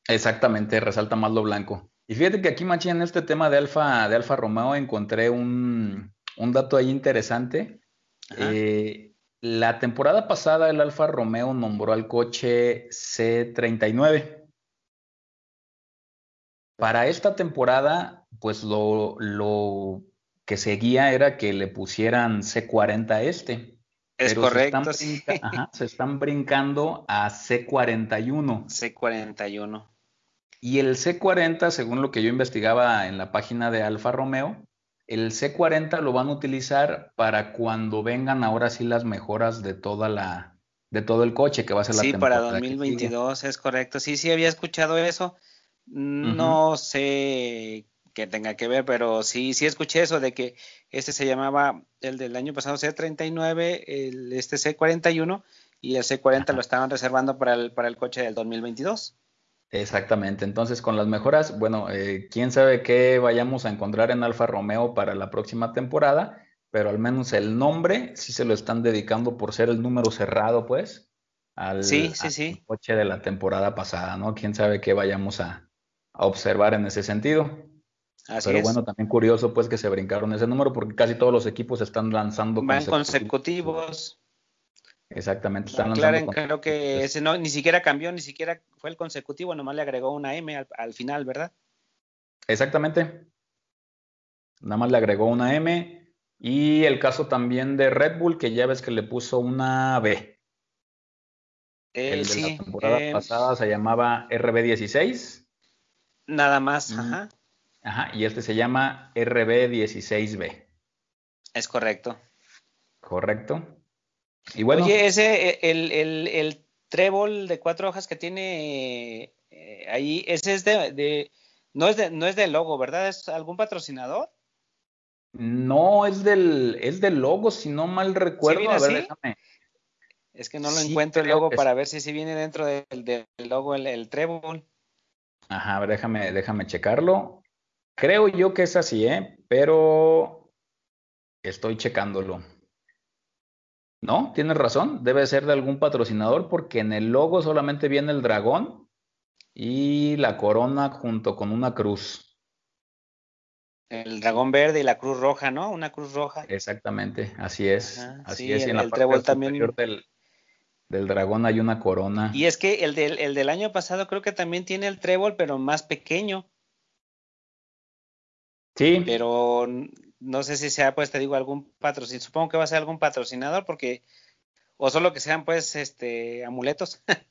Exactamente, resalta más lo blanco. Y fíjate que aquí, Machi, en este tema de Alfa, de Alfa Romeo encontré un, dato ahí interesante. Eh, la temporada pasada el Alfa Romeo nombró al coche C39. Para esta temporada, pues lo, lo que seguía era que le pusieran C40 a este. Es correcto. Se están, se están brincando a C41. C41. Y el C40, según lo que yo investigaba en la página de Alfa Romeo, el C40 lo van a utilizar para cuando vengan ahora sí las mejoras de toda la de todo el coche que va a ser la Sí, para 2022 es correcto. Sí, sí había escuchado eso. No sé qué tenga que ver, pero sí, sí escuché eso de que este se llamaba el del año pasado C39, el este C41 y el C40 lo estaban reservando para el para el coche del 2022. Exactamente, entonces con las mejoras, bueno, eh, quién sabe qué vayamos a encontrar en Alfa Romeo para la próxima temporada, pero al menos el nombre sí se lo están dedicando por ser el número cerrado, pues, al, coche de la temporada pasada, ¿no? Quién sabe qué vayamos a, observar en ese sentido. Así pero bueno, también curioso, pues, que se brincaron ese número porque casi todos los equipos están lanzando Van consecutivos. Exactamente. Están McLaren creo que ese no, ni siquiera cambió, ni siquiera fue el consecutivo, nomás le agregó una M al, final, ¿verdad? Exactamente. Nada más le agregó una M. Y el caso también de Red Bull, que ya ves que le puso una B. el de la temporada eh, pasada se llamaba RB16. Nada más, ajá. Ajá, y este se llama RB16B. Es correcto. Correcto. Oye, ese, e, el, el, el, trébol de cuatro hojas que tiene eh, ahí, ese es de, no es de, no es del logo, ¿verdad? ¿Es algún patrocinador? No, es del, es del logo, si no mal recuerdo. a ver, déjame. Es que no lo encuentro el logo para ver si, si viene dentro del, del logo el, el, trébol. Ajá, a ver, déjame, déjame checarlo. Creo yo que es así, ¿eh? Pero estoy checándolo. No, tienes razón, debe ser de algún patrocinador porque en el logo solamente viene el dragón y la corona junto con una cruz. El dragón verde y la cruz roja, ¿no? Una cruz roja. Exactamente, así es. así es. y en la parte también... del, del, dragón hay una corona. Y es que el del, el del año pasado creo que también tiene el trébol, pero más pequeño. Sí. Pero no sé si sea, pues te digo, algún patrocinador, supongo que va a ser algún patrocinador porque, o solo que sean pues, este, amuletos.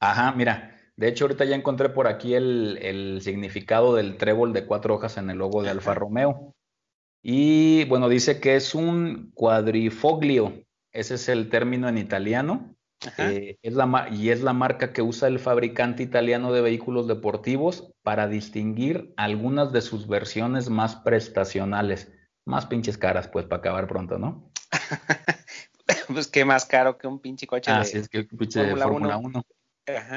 Ajá, mira, de hecho ahorita ya encontré por aquí el, significado del trébol de cuatro hojas en el logo de Alfa Romeo. Y bueno, dice que es un cuadrifoglio, ese es el término en italiano. Eh, es la, y es la marca que usa el fabricante italiano de vehículos deportivos para distinguir algunas de sus versiones más prestacionales. Más pinches caras, pues, para acabar pronto, ¿no? pues qué más caro que un pinche coche ah, de, es que un pinche Fórmula, 1.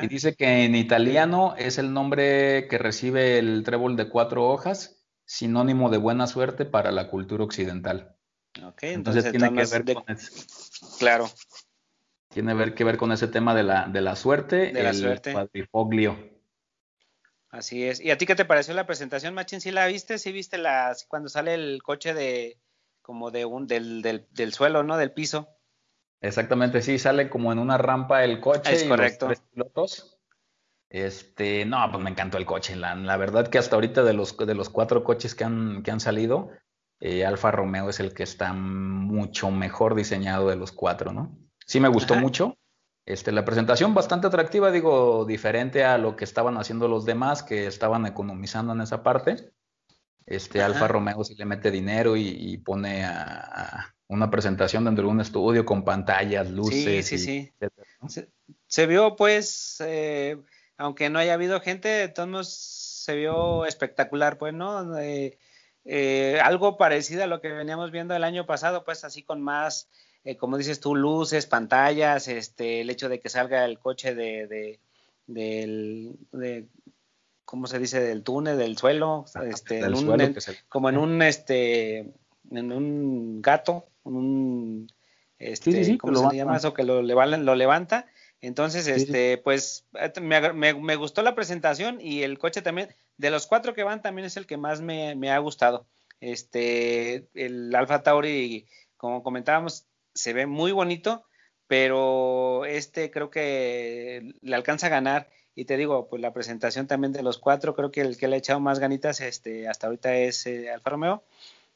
Y dice que en italiano es el nombre que recibe el trébol de cuatro hojas, sinónimo de buena suerte para la cultura occidental. Ok, entonces, tiene que ver con. Claro. Tiene que ver con ese tema de la, de la suerte, de la el suerte. Así es. ¿Y a ti qué te pareció la presentación, Machín? ¿Sí la viste? ¿Sí viste la, cuando sale el coche de como de un del, del, del suelo, ¿no? Del piso. Exactamente, sí, sale como en una rampa el coche es correcto. los tres pilotos. Este, no, pues me encantó el coche. La, la, verdad que hasta ahorita de los, de los cuatro coches que han, que han salido, eh, Alfa Romeo es el que está mucho mejor diseñado de los cuatro, ¿no? Sí me gustó mucho. Este, la presentación bastante atractiva, digo, diferente a lo que estaban haciendo los demás, que estaban economizando en esa parte. Este, Alfa Romeo sí le mete dinero y, pone a, una presentación dentro de un estudio con pantallas, luces. Sí, sí, sí. se, vio, pues, eh, aunque no haya habido gente, de todos se vio espectacular, pues, ¿no? Eh, eh, algo parecido a lo que veníamos viendo el año pasado, pues así con más, eh, como dices tú, luces, pantallas, este, el hecho de que salga el coche de, de, del, de ¿cómo se dice? Del túnel, del suelo, este, como en un, este, en un gato, un, este, ¿cómo se llama eso? Que lo, lo levanta. Entonces, este, pues me, me, me, gustó la presentación y el coche también de los cuatro que van, también es el que más me, ha gustado. Este, el Alfa Tauri, como comentábamos, se ve muy bonito, pero este creo que le alcanza a ganar. Y te digo, pues la presentación también de los cuatro, creo que el que le ha echado más ganitas este, hasta ahorita es eh, Alfa Romeo.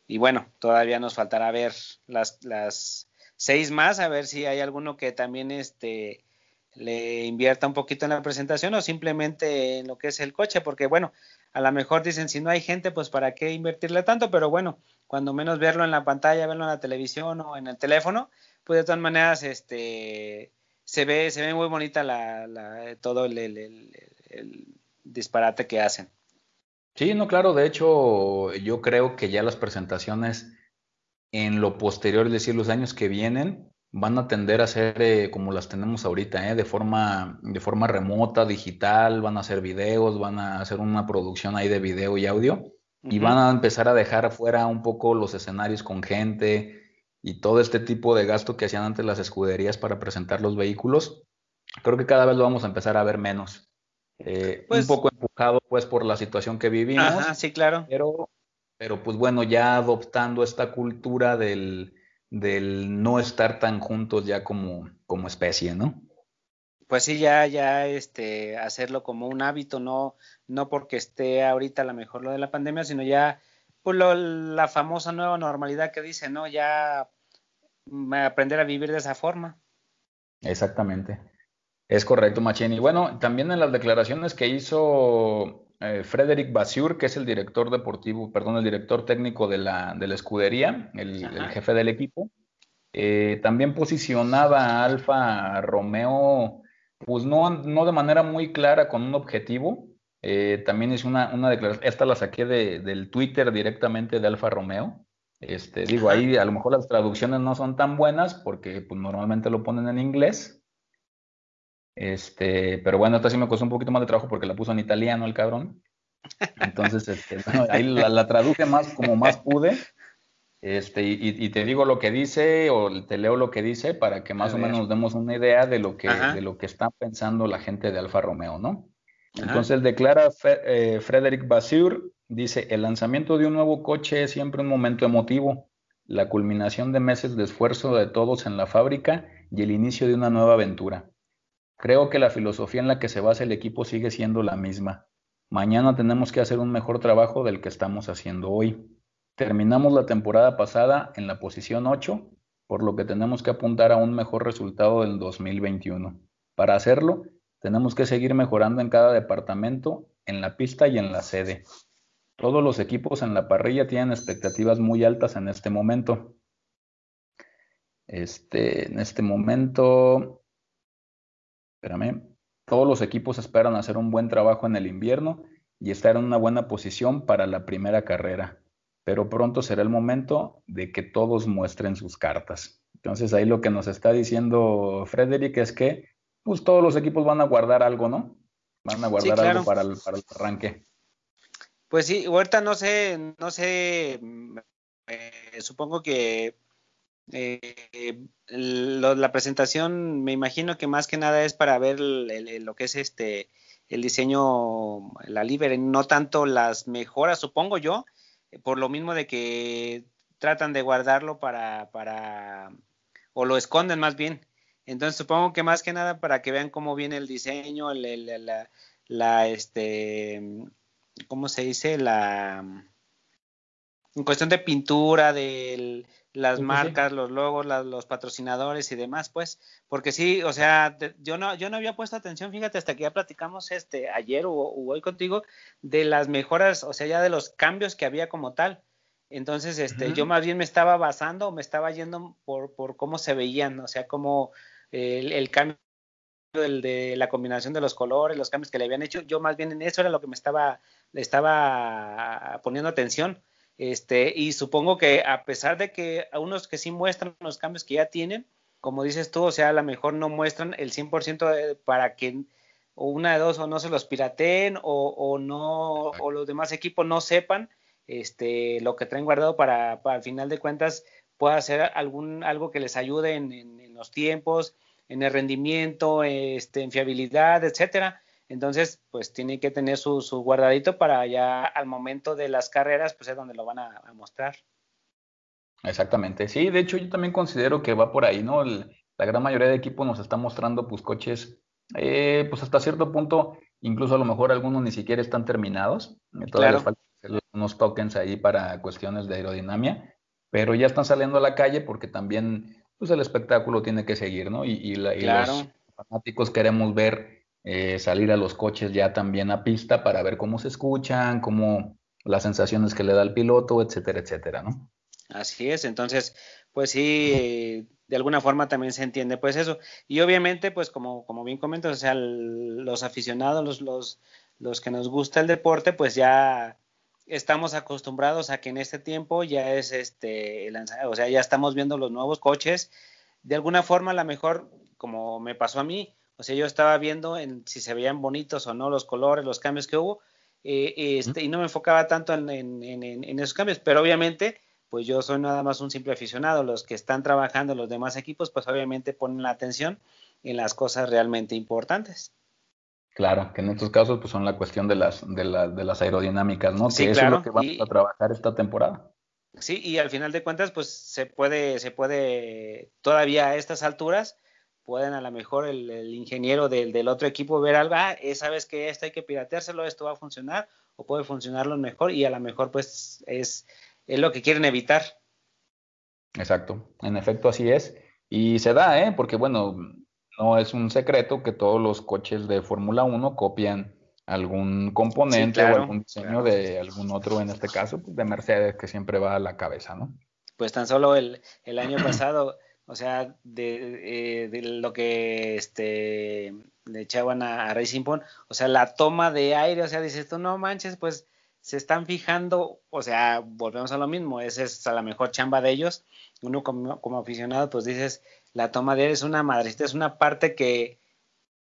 Y bueno, todavía nos faltará ver las, las seis más, a ver si hay alguno que también este, le invierta un poquito en la presentación o simplemente en lo que es el coche, porque bueno, a lo mejor dicen si no hay gente, pues para qué invertirle tanto, pero bueno, cuando menos verlo en la pantalla, verlo en la televisión o en el teléfono, pues de todas maneras, este, se ve, se ve muy bonita la, la todo el, el, disparate que hacen. Sí, no, claro, de hecho, yo creo que ya las presentaciones en lo posterior, es decir, los años que vienen, van a tender a ser eh, como las tenemos ahorita, ¿eh? de, forma, de forma remota, digital, van a hacer videos, van a hacer una producción ahí de video y audio y van a empezar a dejar fuera un poco los escenarios con gente y todo este tipo de gasto que hacían antes las escuderías para presentar los vehículos. Creo que cada vez lo vamos a empezar a ver menos. Eh, un pues poco empujado pues por la situación que vivimos. sí, claro. Pero, pero pues bueno, ya adoptando esta cultura del, del no estar tan juntos ya como, como especie, ¿no? Pues sí, ya, ya, este, hacerlo como un hábito, no, no porque esté ahorita a lo mejor lo de la pandemia, sino ya, pues la famosa nueva normalidad que dice, ¿no? Ya aprender a vivir de esa forma. Exactamente. Es correcto, Machini. Bueno, también en las declaraciones que hizo eh, Frederick Basur, que es el director deportivo, perdón, el director técnico de la, de la escudería, el, jefe del equipo. Eh, también posicionaba a Alfa Romeo, pues no, no de manera muy clara con un objetivo. Eh, también es una, una declaración, esta la saqué de, del Twitter directamente de Alfa Romeo. Este, digo, ahí a lo mejor las traducciones no son tan buenas porque pues, normalmente lo ponen en inglés, este, pero bueno, esta sí me costó un poquito más de trabajo porque la puso en italiano el cabrón. Entonces, este, ahí la, traduje más como más pude. Este, y, te digo lo que dice o te leo lo que dice para que más o menos nos demos una idea de lo que, de lo que está pensando la gente de Alfa Romeo, ¿no? Entonces declara eh, Frederick Basur, dice, el lanzamiento de un nuevo coche es siempre un momento emotivo, la culminación de meses de esfuerzo de todos en la fábrica y el inicio de una nueva aventura. Creo que la filosofía en la que se basa el equipo sigue siendo la misma. Mañana tenemos que hacer un mejor trabajo del que estamos haciendo hoy. Terminamos la temporada pasada en la posición 8, por lo que tenemos que apuntar a un mejor resultado del 2021. Para hacerlo, tenemos que seguir mejorando en cada departamento, en la pista y en la sede. Todos los equipos en la parrilla tienen expectativas muy altas en este momento. Este, en este momento espérame, todos los equipos esperan hacer un buen trabajo en el invierno y estar en una buena posición para la primera carrera, pero pronto será el momento de que todos muestren sus cartas. Entonces ahí lo que nos está diciendo Frederick es que pues todos los equipos van a guardar algo, ¿no? Van a guardar algo para el, para el arranque. Pues sí, ahorita no sé, no sé, eh, supongo que eh, la presentación me imagino que más que nada es para ver lo que es este el diseño, la libre, no tanto las mejoras, supongo yo, por lo mismo de que tratan de guardarlo para, para, o lo esconden más bien. Entonces supongo que más que nada para que vean cómo viene el diseño, la, la, este, ¿cómo se dice? La, en cuestión de pintura, de las marcas, los logos, los patrocinadores y demás, pues, porque sí, o sea, yo no, yo no había puesto atención, fíjate, hasta que ya platicamos este ayer o, hoy contigo de las mejoras, o sea, ya de los cambios que había como tal. Entonces, este, yo más bien me estaba basando, me estaba yendo por, por cómo se veían, o sea, como el, el cambio el de la combinación de los colores, los cambios que le habían hecho, yo más bien en eso era lo que me estaba, le estaba poniendo atención. Este, y supongo que a pesar de que a unos que sí muestran los cambios que ya tienen, como dices tú, o sea, a lo mejor no muestran el 100% para que una de dos o no se los pirateen o, no, o los demás equipos no sepan este, lo que traen guardado para, para al final de cuentas pueda hacer algún, algo que les ayude en, en los tiempos, en el rendimiento, este, en fiabilidad, etcétera. Entonces, pues tiene que tener su, guardadito para ya al momento de las carreras, pues es donde lo van a, mostrar. Exactamente, sí, de hecho yo también considero que va por ahí, ¿no? la gran mayoría de equipos nos está mostrando pues coches, eh, pues hasta cierto punto, incluso a lo mejor algunos ni siquiera están terminados, todavía les falta hacer unos tokens ahí para cuestiones de aerodinámica, pero ya están saliendo a la calle porque también pues el espectáculo tiene que seguir, ¿no? Y, los fanáticos queremos ver eh, salir a los coches ya también a pista para ver cómo se escuchan, cómo las sensaciones que le da el piloto, etcétera, etcétera, ¿no? Así es, entonces, pues sí, de alguna forma también se entiende pues eso. Y obviamente, pues como, como bien comentas, o sea, los aficionados, los, los, los que nos gusta el deporte, pues ya estamos acostumbrados a que en este tiempo ya es este, o sea, ya estamos viendo los nuevos coches. De alguna forma, a lo mejor, como me pasó a mí, o sea, yo estaba viendo en, si se veían bonitos o no los colores, los cambios que hubo, eh, este, y no me enfocaba tanto en, en, esos cambios, pero obviamente, pues yo soy nada más un simple aficionado. Los que están trabajando, los demás equipos, pues obviamente ponen la atención en las cosas realmente importantes. Claro, que en estos casos pues son la cuestión de las, de, de las aerodinámicas, ¿no? Sí, que eso es lo que vamos a trabajar esta temporada. Sí, y al final de cuentas, pues se puede, se puede, todavía a estas alturas, pueden a lo mejor el, ingeniero del, del, otro equipo ver algo, ah, sabes que esto hay que pirateárselo, esto va a funcionar, o puede funcionarlo mejor, y a lo mejor pues es, es lo que quieren evitar. Exacto, en efecto así es. Y se da, ¿eh? Porque bueno, no es un secreto que todos los coches de Fórmula 1 copian algún componente o algún diseño de algún otro, en este caso, pues, de Mercedes, que siempre va a la cabeza, ¿no? Pues tan solo el, año pasado, o sea, de, eh, lo que este, le echaban a, Racing Point, o sea, la toma de aire, o sea, dices tú, no manches, pues se están fijando, o sea, volvemos a lo mismo, esa es a la mejor chamba de ellos. Uno como, como aficionado, pues dices, la toma de aire es una madrecita, es una parte que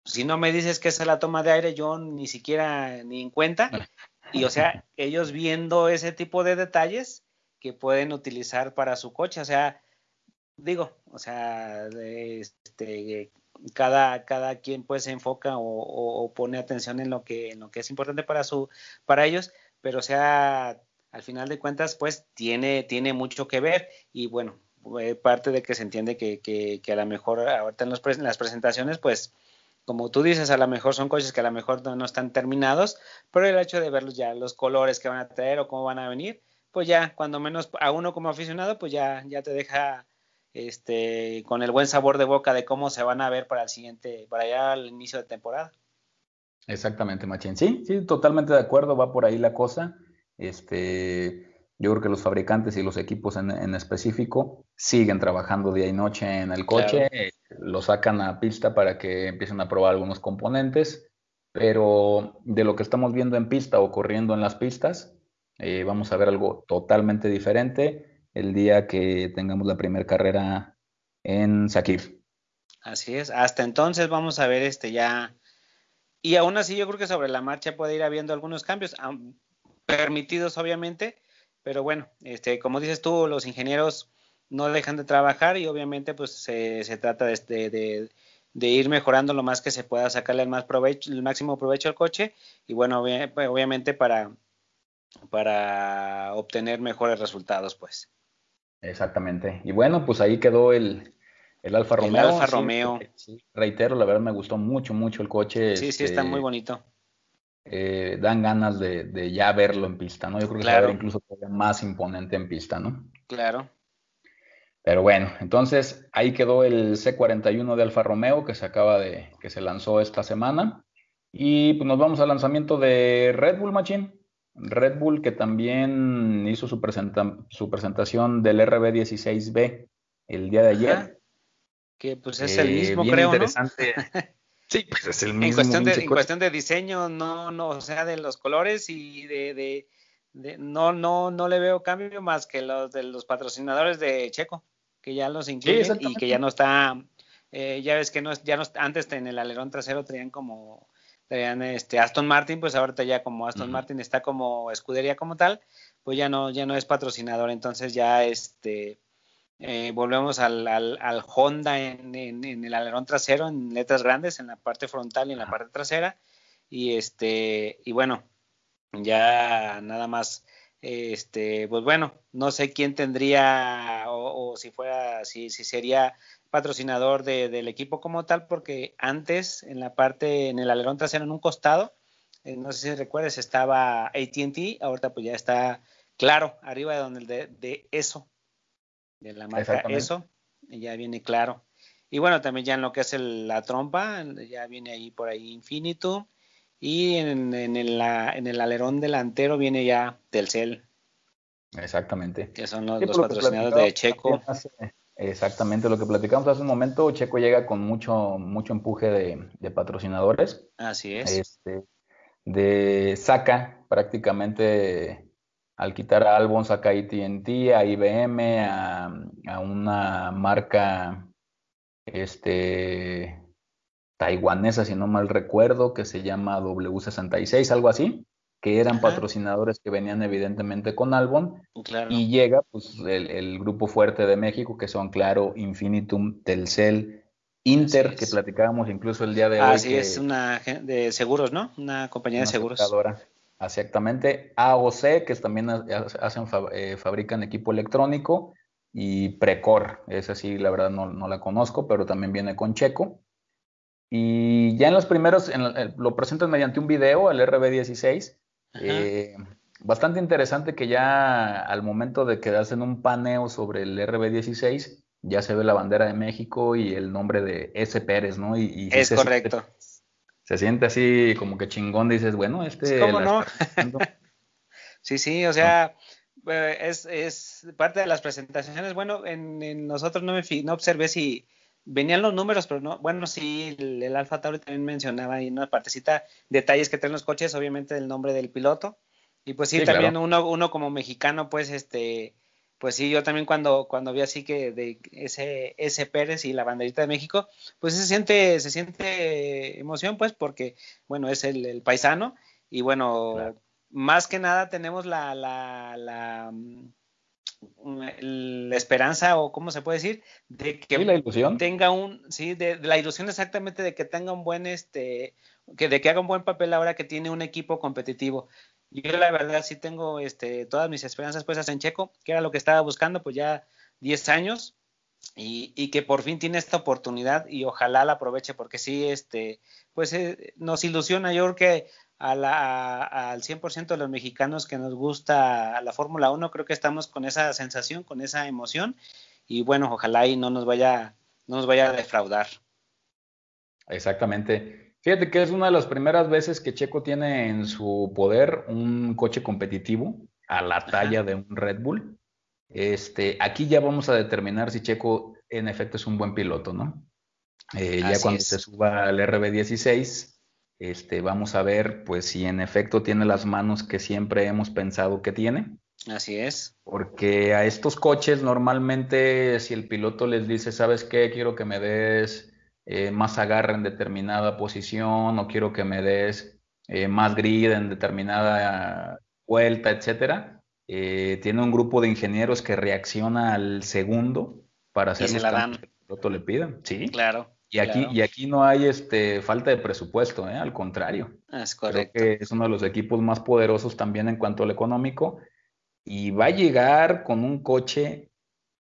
si no me dices que es la toma de aire, yo ni siquiera ni en cuenta. Y o sea, ellos viendo ese tipo de detalles que pueden utilizar para su coche, o sea, digo, o sea, este, cada, cada quien pues se enfoca o, pone atención en lo que, en lo que es importante para su, para ellos, pero o sea, al final de cuentas, pues tiene, tiene mucho que ver. Y bueno, eh, parte de que se entiende que, que, a lo mejor ahorita en, los, en, las presentaciones, pues como tú dices, a lo mejor son coches que a lo mejor no, están terminados, pero el hecho de verlos ya, los colores que van a traer o cómo van a venir, pues ya, cuando menos a uno como aficionado, pues ya, ya te deja este, con el buen sabor de boca de cómo se van a ver para el siguiente, para allá al inicio de temporada. Exactamente, Machín. Sí, sí, totalmente de acuerdo, va por ahí la cosa. Este, yo creo que los fabricantes y los equipos en, específico siguen trabajando día y noche en el coche, lo sacan a pista para que empiecen a probar algunos componentes, pero de lo que estamos viendo en pista o corriendo en las pistas, eh, vamos a ver algo totalmente diferente el día que tengamos la primera carrera en Sakir. Así es, hasta entonces vamos a ver este ya, y aún así yo creo que sobre la marcha puede ir habiendo algunos cambios, permitidos obviamente, pero bueno, este, como dices tú, los ingenieros no dejan de trabajar y obviamente pues se, se trata de, de, de, ir mejorando lo más que se pueda, sacarle el, más provecho, el máximo provecho al coche y bueno, obviamente para, para obtener mejores resultados pues. Exactamente. Y bueno, pues ahí quedó el, el Alfa Romeo. El Alfa Romeo. reitero, la verdad me gustó mucho, mucho el coche. Sí, sí, está este, muy bonito eh, dan ganas de, ya verlo en pista, ¿no? Yo creo que claro. va incluso más imponente en pista, ¿no? Claro. Pero bueno, entonces ahí quedó el C41 de Alfa Romeo que se acaba de, que se lanzó esta semana. Y pues nos vamos al lanzamiento de Red Bull Machine. Red Bull que también hizo su, su presentación del RB16B el día de ayer. Que pues es el eh, mismo, creo, interesante. Sí, pues es el mismo. En cuestión, de, en cuestión de diseño, no, no, o sea, de los colores y de, de, no, no, no le veo cambio más que los de los patrocinadores de Checo, que ya los incluyen y que ya no está, eh, ya ves que no, ya no, antes en el alerón trasero tenían como, tenían este Aston Martin, pues ahorita ya como Aston Martin está como escudería como tal, pues ya no, ya no es patrocinador, entonces ya este eh, volvemos al, al, Honda en, el alerón trasero, en letras grandes, en la parte frontal y en la parte trasera. Y este, y bueno, ya nada más, este, pues bueno, no sé quién tendría o, si fuera, si, si sería patrocinador del equipo como tal, porque antes en la parte, en el alerón trasero, en un costado, eh, no sé si recuerdes, estaba ATT, ahorita pues ya está claro, arriba de donde de, de eso, de la marca eso, ya viene claro. Y bueno, también ya en lo que es la trompa, ya viene ahí por ahí Infinitum. Y en, en, el, en el alerón delantero viene ya Telcel. Exactamente. Que son los, patrocinadores de Checo. exactamente, lo que platicamos hace un momento, Checo llega con mucho, mucho empuje de, patrocinadores. Así es. Este, de saca prácticamente al quitar a Albon saca a AT&T, a IBM, a, una marca este, taiwanesa, si no mal recuerdo, que se llama W66, algo así, que eran patrocinadores que venían evidentemente con Albon. Y llega pues, el, grupo fuerte de México, que son, claro, Infinitum, Telcel, Inter, que platicábamos incluso el día de hoy. Así es, una de seguros, ¿no? Una compañía de seguros. Exactamente. AOC, que también hacen, eh, fabrican equipo electrónico. Y Precor, esa sí, la verdad no, la conozco, pero también viene con Checo. Y ya en los primeros, lo presentan mediante un video, el RB16. Eh, bastante interesante que ya al momento de que hacen un paneo sobre el RB16, ya se ve la bandera de México y el nombre de S. Pérez, ¿no? Y, es correcto se siente así como que chingón, dices, bueno, este... ¿Cómo no? sí, sí, o sea, eh, es, es, parte de las presentaciones. Bueno, en, nosotros no me no observé si venían los números, pero no, bueno, sí, el, Alfa Tauri también mencionaba ahí una partecita, detalles que traen los coches, obviamente el nombre del piloto. Y pues sí, también uno, uno como mexicano, pues este pues sí, yo también cuando, cuando vi así que de ese, ese Pérez y la banderita de México, pues se siente, se siente emoción, pues, porque, bueno, es el, paisano, y bueno, más que nada tenemos la, la, la, mm, la, esperanza, o cómo se puede decir, de que tenga un, sí, de, la ilusión exactamente de que tenga un buen, este, que de que haga un buen papel ahora que tiene un equipo competitivo. Yo la verdad sí tengo este, todas mis esperanzas puestas en Checo, que era lo que estaba buscando, pues ya 10 años, y, que por fin tiene esta oportunidad y ojalá la aproveche, porque sí, este, pues eh, nos ilusiona, yo creo que a la, al 100% de los mexicanos que nos gusta la Fórmula 1, creo que estamos con esa sensación, con esa emoción, y bueno, ojalá y no nos vaya, no nos vaya a defraudar. Exactamente. Fíjate que es una de las primeras veces que Checo tiene en su poder un coche competitivo a la talla de un Red Bull. Este, aquí ya vamos a determinar si Checo en efecto es un buen piloto, ¿no? Eh, ya cuando se suba al RB16, este, vamos a ver, pues, si en efecto tiene las manos que siempre hemos pensado que tiene. Así es. Porque a estos coches normalmente, si el piloto les dice, ¿sabes qué? Quiero que me des eh, más agarre en determinada posición o quiero que me des eh, más grid en determinada vuelta, etcétera. Eh, tiene un grupo de ingenieros que reacciona al segundo para hacer cambios que el piloto le pida. Sí. Claro. Y aquí, y aquí no hay este, falta de presupuesto, al contrario. Es correcto. Creo que es uno de los equipos más poderosos también en cuanto al económico y va a llegar con un coche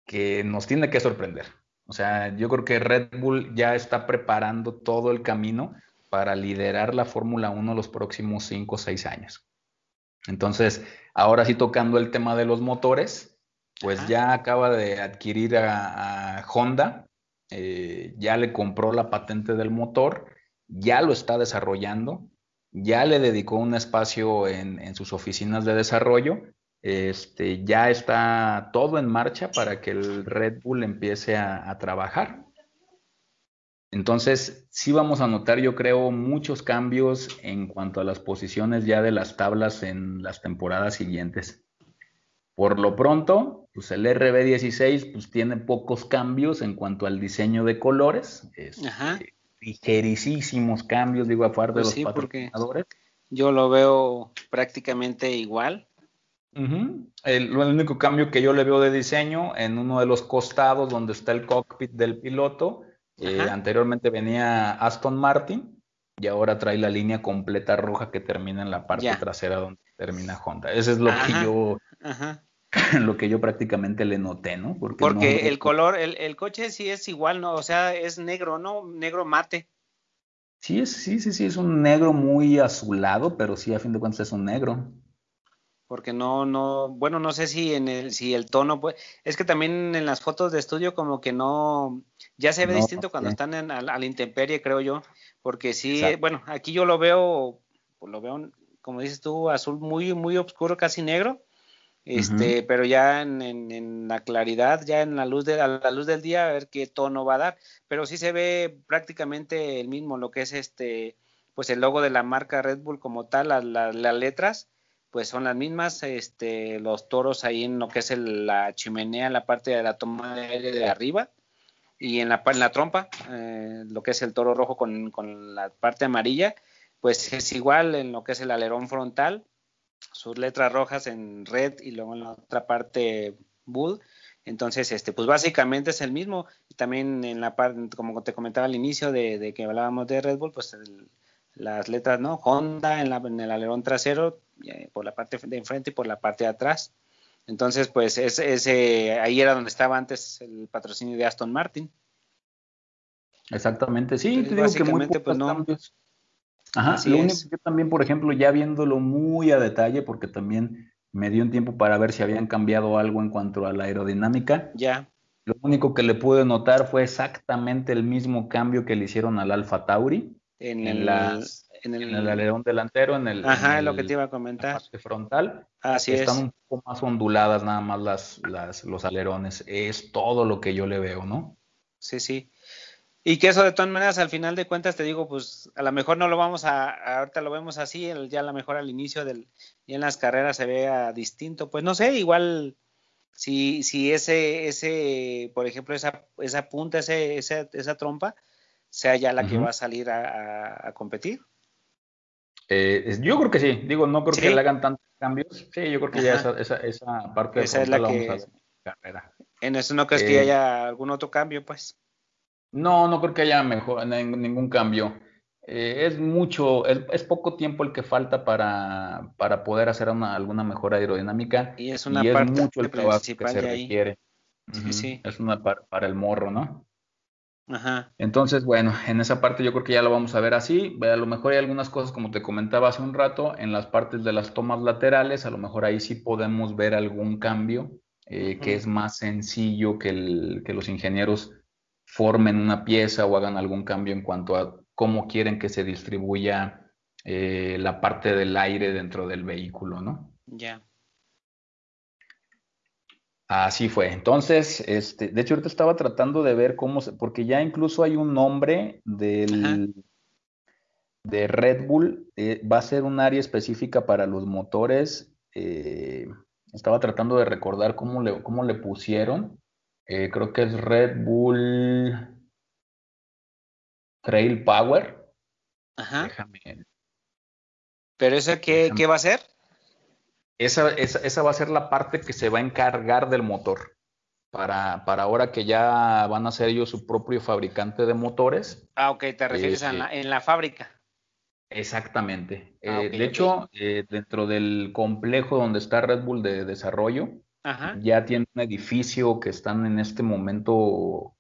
que nos tiene que sorprender. O sea, yo creo que Red Bull ya está preparando todo el camino para liderar la Fórmula 1 los próximos 5 o 6 años. Entonces, ahora sí tocando el tema de los motores, pues ya acaba de adquirir a, Honda, eh, ya le compró la patente del motor, ya lo está desarrollando, ya le dedicó un espacio en, sus oficinas de desarrollo, este, ya está todo en marcha para que el Red Bull empiece a trabajar. Entonces, sí vamos a notar, yo creo, muchos cambios en cuanto a las posiciones ya de las tablas en las temporadas siguientes. Por lo pronto, pues el RB16 pues tiene pocos cambios en cuanto al diseño de colores. Este, ligerísimos cambios, digo, a parte de pues los patrocinadores. Yo lo veo prácticamente igual. el, único cambio que yo le veo de diseño en uno de los costados donde está el cockpit del piloto, eh, anteriormente venía Aston Martin y ahora trae la línea completa roja que termina en la parte trasera donde termina Honda. Ese es lo que yo lo que yo prácticamente le noté, ¿no? Porque, el color, el, el, coche sí es igual, ¿no? O sea, es negro, ¿no? Negro mate. Sí, es, sí, sí, sí, es un negro muy azulado, pero sí, a fin de cuentas es un negro porque no, no, bueno, no sé si en el, si el tono, pues, es que también en las fotos de estudio como que no, ya se ve distinto cuando están en, a, la intemperie, creo yo, porque sí, bueno, aquí yo lo veo, pues lo veo, como dices tú, azul muy, muy oscuro, casi negro, este, pero ya en, en, la claridad, ya en la luz de, a la luz del día, a ver qué tono va a dar, pero sí se ve prácticamente el mismo, lo que es este, pues el logo de la marca Red Bull como tal, las letras, pues son las mismas, este, los toros ahí en lo que es la chimenea, en la parte de la toma de aire de arriba, y en la, en la trompa, eh, lo que es el toro rojo con, con, la parte amarilla, pues es igual en lo que es el alerón frontal, sus letras rojas en red y luego en la otra parte bull. Entonces, este, pues básicamente es el mismo. Y también en la parte, como te comentaba al inicio de, de que hablábamos de Red Bull, pues el, las letras, ¿no? Honda en, la, en el alerón trasero, eh, por la parte de enfrente y por la parte de atrás. Entonces, pues ese, ahí era donde estaba antes el patrocinio de Aston Martin. Exactamente, sí, te digo que muy pues no. Cambios. Ajá, lo único que yo también, por ejemplo, ya viéndolo muy a detalle, porque también me dio un tiempo para ver si habían cambiado algo en cuanto a la aerodinámica. Ya. Lo único que le pude notar fue exactamente el mismo cambio que le hicieron al Alfa Tauri en, el, en, el, alerón delantero, en el, ajá, lo que te iba a comentar. parte frontal. Así Están un poco más onduladas nada más las, las, los alerones. Es todo lo que yo le veo, ¿no? Sí, sí. Y que eso de todas maneras, al final de cuentas, te digo, pues a lo mejor no lo vamos a, ahorita lo vemos así, ya a lo mejor al inicio del, y en las carreras se vea distinto, pues no sé, igual si, si ese, ese, por ejemplo, esa, esa punta, ese, esa, esa trompa, sea ya la que va a salir a, competir. Eh, yo creo que sí, digo, no creo que le hagan tantos cambios. Sí, yo creo que ya esa, esa, parte esa es la, que vamos a carrera. En eso no crees que eh, haya algún otro cambio, pues. No, no creo que haya mejor, ningún cambio. Eh, es mucho, es, poco tiempo el que falta para, para poder hacer una, alguna mejora aerodinámica. Y es una parte mucho el trabajo que se requiere. Sí, sí. Es una para el morro, ¿no? Ajá. Entonces, bueno, en esa parte yo creo que ya lo vamos a ver así. A lo mejor hay algunas cosas, como te comentaba hace un rato, en las partes de las tomas laterales, a lo mejor ahí sí podemos ver algún cambio, eh, que es más sencillo que, el, que los ingenieros formen una pieza o hagan algún cambio en cuanto a cómo quieren que se distribuya eh, la parte del aire dentro del vehículo, ¿no? Ya. Así fue. Entonces, este, de hecho, ahorita estaba tratando de ver cómo se, porque ya incluso hay un nombre del de Red Bull, eh, va a ser un área específica para los motores. Eh, estaba tratando de recordar cómo le, cómo le pusieron. Eh, creo que es Red Bull Trail Power. Ajá. Déjame. ¿Pero eso qué, qué va a ser? esa, esa, va a ser la parte que se va a encargar del motor. Para, para ahora que ya van a ser ellos su propio fabricante de motores. Ah, ok, te refieres a la, en la fábrica. Exactamente. Ah, eh, de hecho, eh, dentro del complejo donde está Red Bull de desarrollo, ya tiene un edificio que están en este momento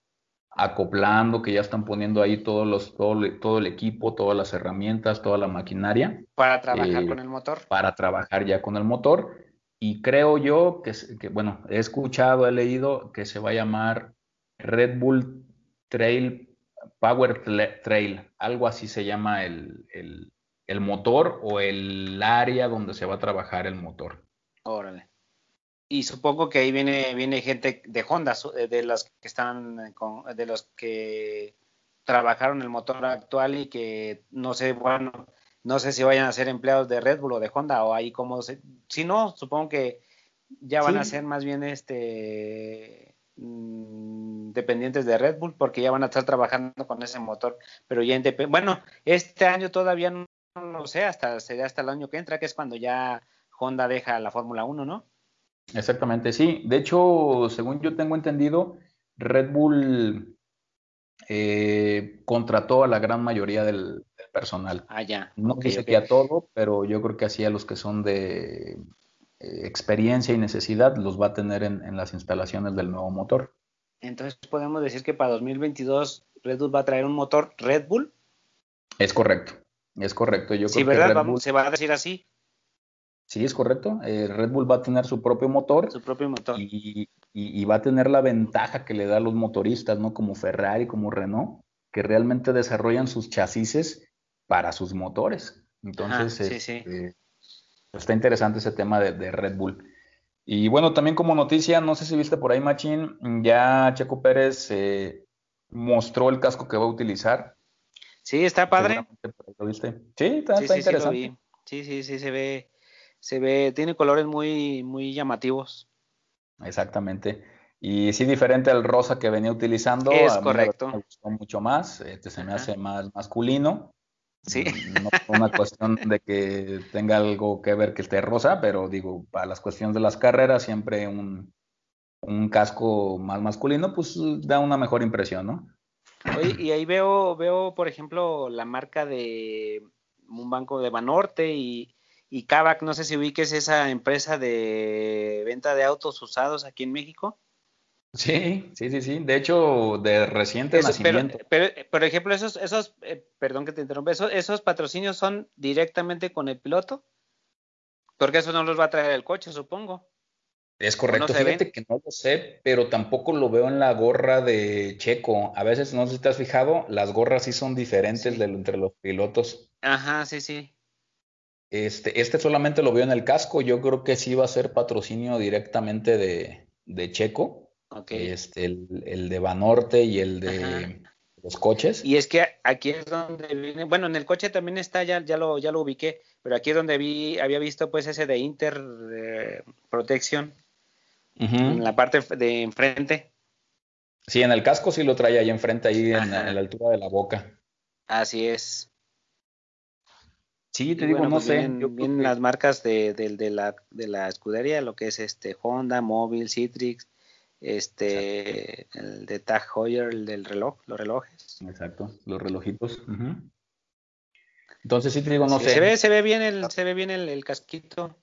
acoplando, que ya están poniendo ahí todos los, todo, todo el equipo, todas las herramientas, toda la maquinaria. Para trabajar eh, con el motor. Para trabajar ya con el motor. Y creo yo que, que, bueno, he escuchado, he leído que se va a llamar Red Bull Trail, Power Trail, algo así se llama el, el motor o el área donde se va a trabajar el motor. Órale. Y supongo que ahí viene, viene gente de Honda, de los que están con, de los que trabajaron el motor actual y que no sé, bueno, no sé si vayan a ser empleados de Red Bull o de Honda o ahí como se, si no, supongo que ya van a ser más bien este mm, dependientes de Red Bull porque ya van a estar trabajando con ese motor, pero ya bueno, este año todavía no, lo sé, hasta sería hasta el año que entra, que es cuando ya Honda deja la Fórmula 1, ¿no? Exactamente, sí. De hecho, según yo tengo entendido, Red Bull eh, contrató a la gran mayoría del, personal. Ah, ya. No dice que a todo, pero yo creo que así a los que son de eh, experiencia y necesidad los va a tener en, las instalaciones del nuevo motor. Entonces podemos decir que para 2022 Red Bull va a traer un motor Red Bull. Es correcto, es correcto. Yo sí, ¿verdad? se va a decir así. Sí, es correcto. Eh, Red Bull va a tener su propio motor. Su propio motor. Y, va a tener la ventaja que le da a los motoristas, ¿no? Como Ferrari, como Renault, que realmente desarrollan sus chasis para sus motores. Entonces, este, está interesante ese tema de, Red Bull. Y bueno, también como noticia, no sé si viste por ahí, Machín, ya Checo Pérez eh, mostró el casco que va a utilizar. Sí, está padre. ¿Lo viste? Sí, está, interesante. Sí, sí, sí, se ve se ve, tiene colores muy, muy llamativos. Exactamente. Y sí, diferente al rosa que venía utilizando. Es correcto. Me gustó mucho más. Este se me hace más masculino. Sí. Mm, no por una cuestión de que tenga algo que ver que esté rosa, pero digo, para las cuestiones de las carreras, siempre un, un casco más masculino, pues da una mejor impresión, ¿no? Oye, y ahí veo, veo, por ejemplo, la marca de un banco de Banorte y, y Kavak, no sé si ubiques esa empresa de venta de autos usados aquí en México. Sí, sí, sí, sí. De hecho, de reciente nacimiento. Pero, por ejemplo, esos, esos, eh, perdón que te interrumpa, esos, esos patrocinios son directamente con el piloto, porque eso no los va a traer el coche, supongo. Es correcto, fíjate que no lo sé, pero tampoco lo veo en la gorra de Checo. A veces, no sé si te has fijado, las gorras sí son diferentes entre los pilotos. Ajá, sí, sí. Este, este solamente lo veo en el casco. Yo creo que sí va a ser patrocinio directamente de, de Checo. Este, el, el, de Banorte y el de los coches. Y es que aquí es donde viene, bueno, en el coche también está, ya, ya lo, ya lo ubiqué, pero aquí es donde vi, había visto pues ese de Inter de Protection en la parte de enfrente. Sí, en el casco sí lo trae ahí enfrente, ahí en, en, la altura de la boca. Así es. Sí, te digo, no pues sé. Vienen, las marcas de, de, la, de la escudería, lo que es este Honda, Móvil, Citrix, este, el de Tag Heuer, el del reloj, los relojes. Exacto, los relojitos. Entonces sí te digo, no sé. Se ve, se ve bien el, se ve bien el, casquito.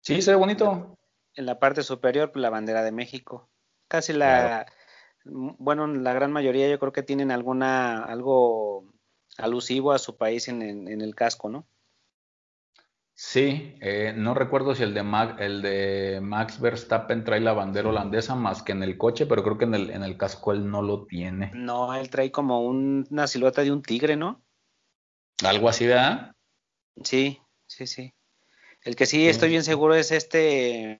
Sí, se ve bonito. En la parte superior, pues, la bandera de México. Casi la, bueno, la gran mayoría yo creo que tienen alguna, algo alusivo a su país en, el casco, ¿no? Sí, eh, no recuerdo si el de, el de Max Verstappen trae la bandera holandesa más que en el coche, pero creo que en el, en el casco él no lo tiene. No, él trae como una silueta de un tigre, ¿no? Algo así, ¿verdad? Sí, sí, sí. El que sí, estoy bien seguro es este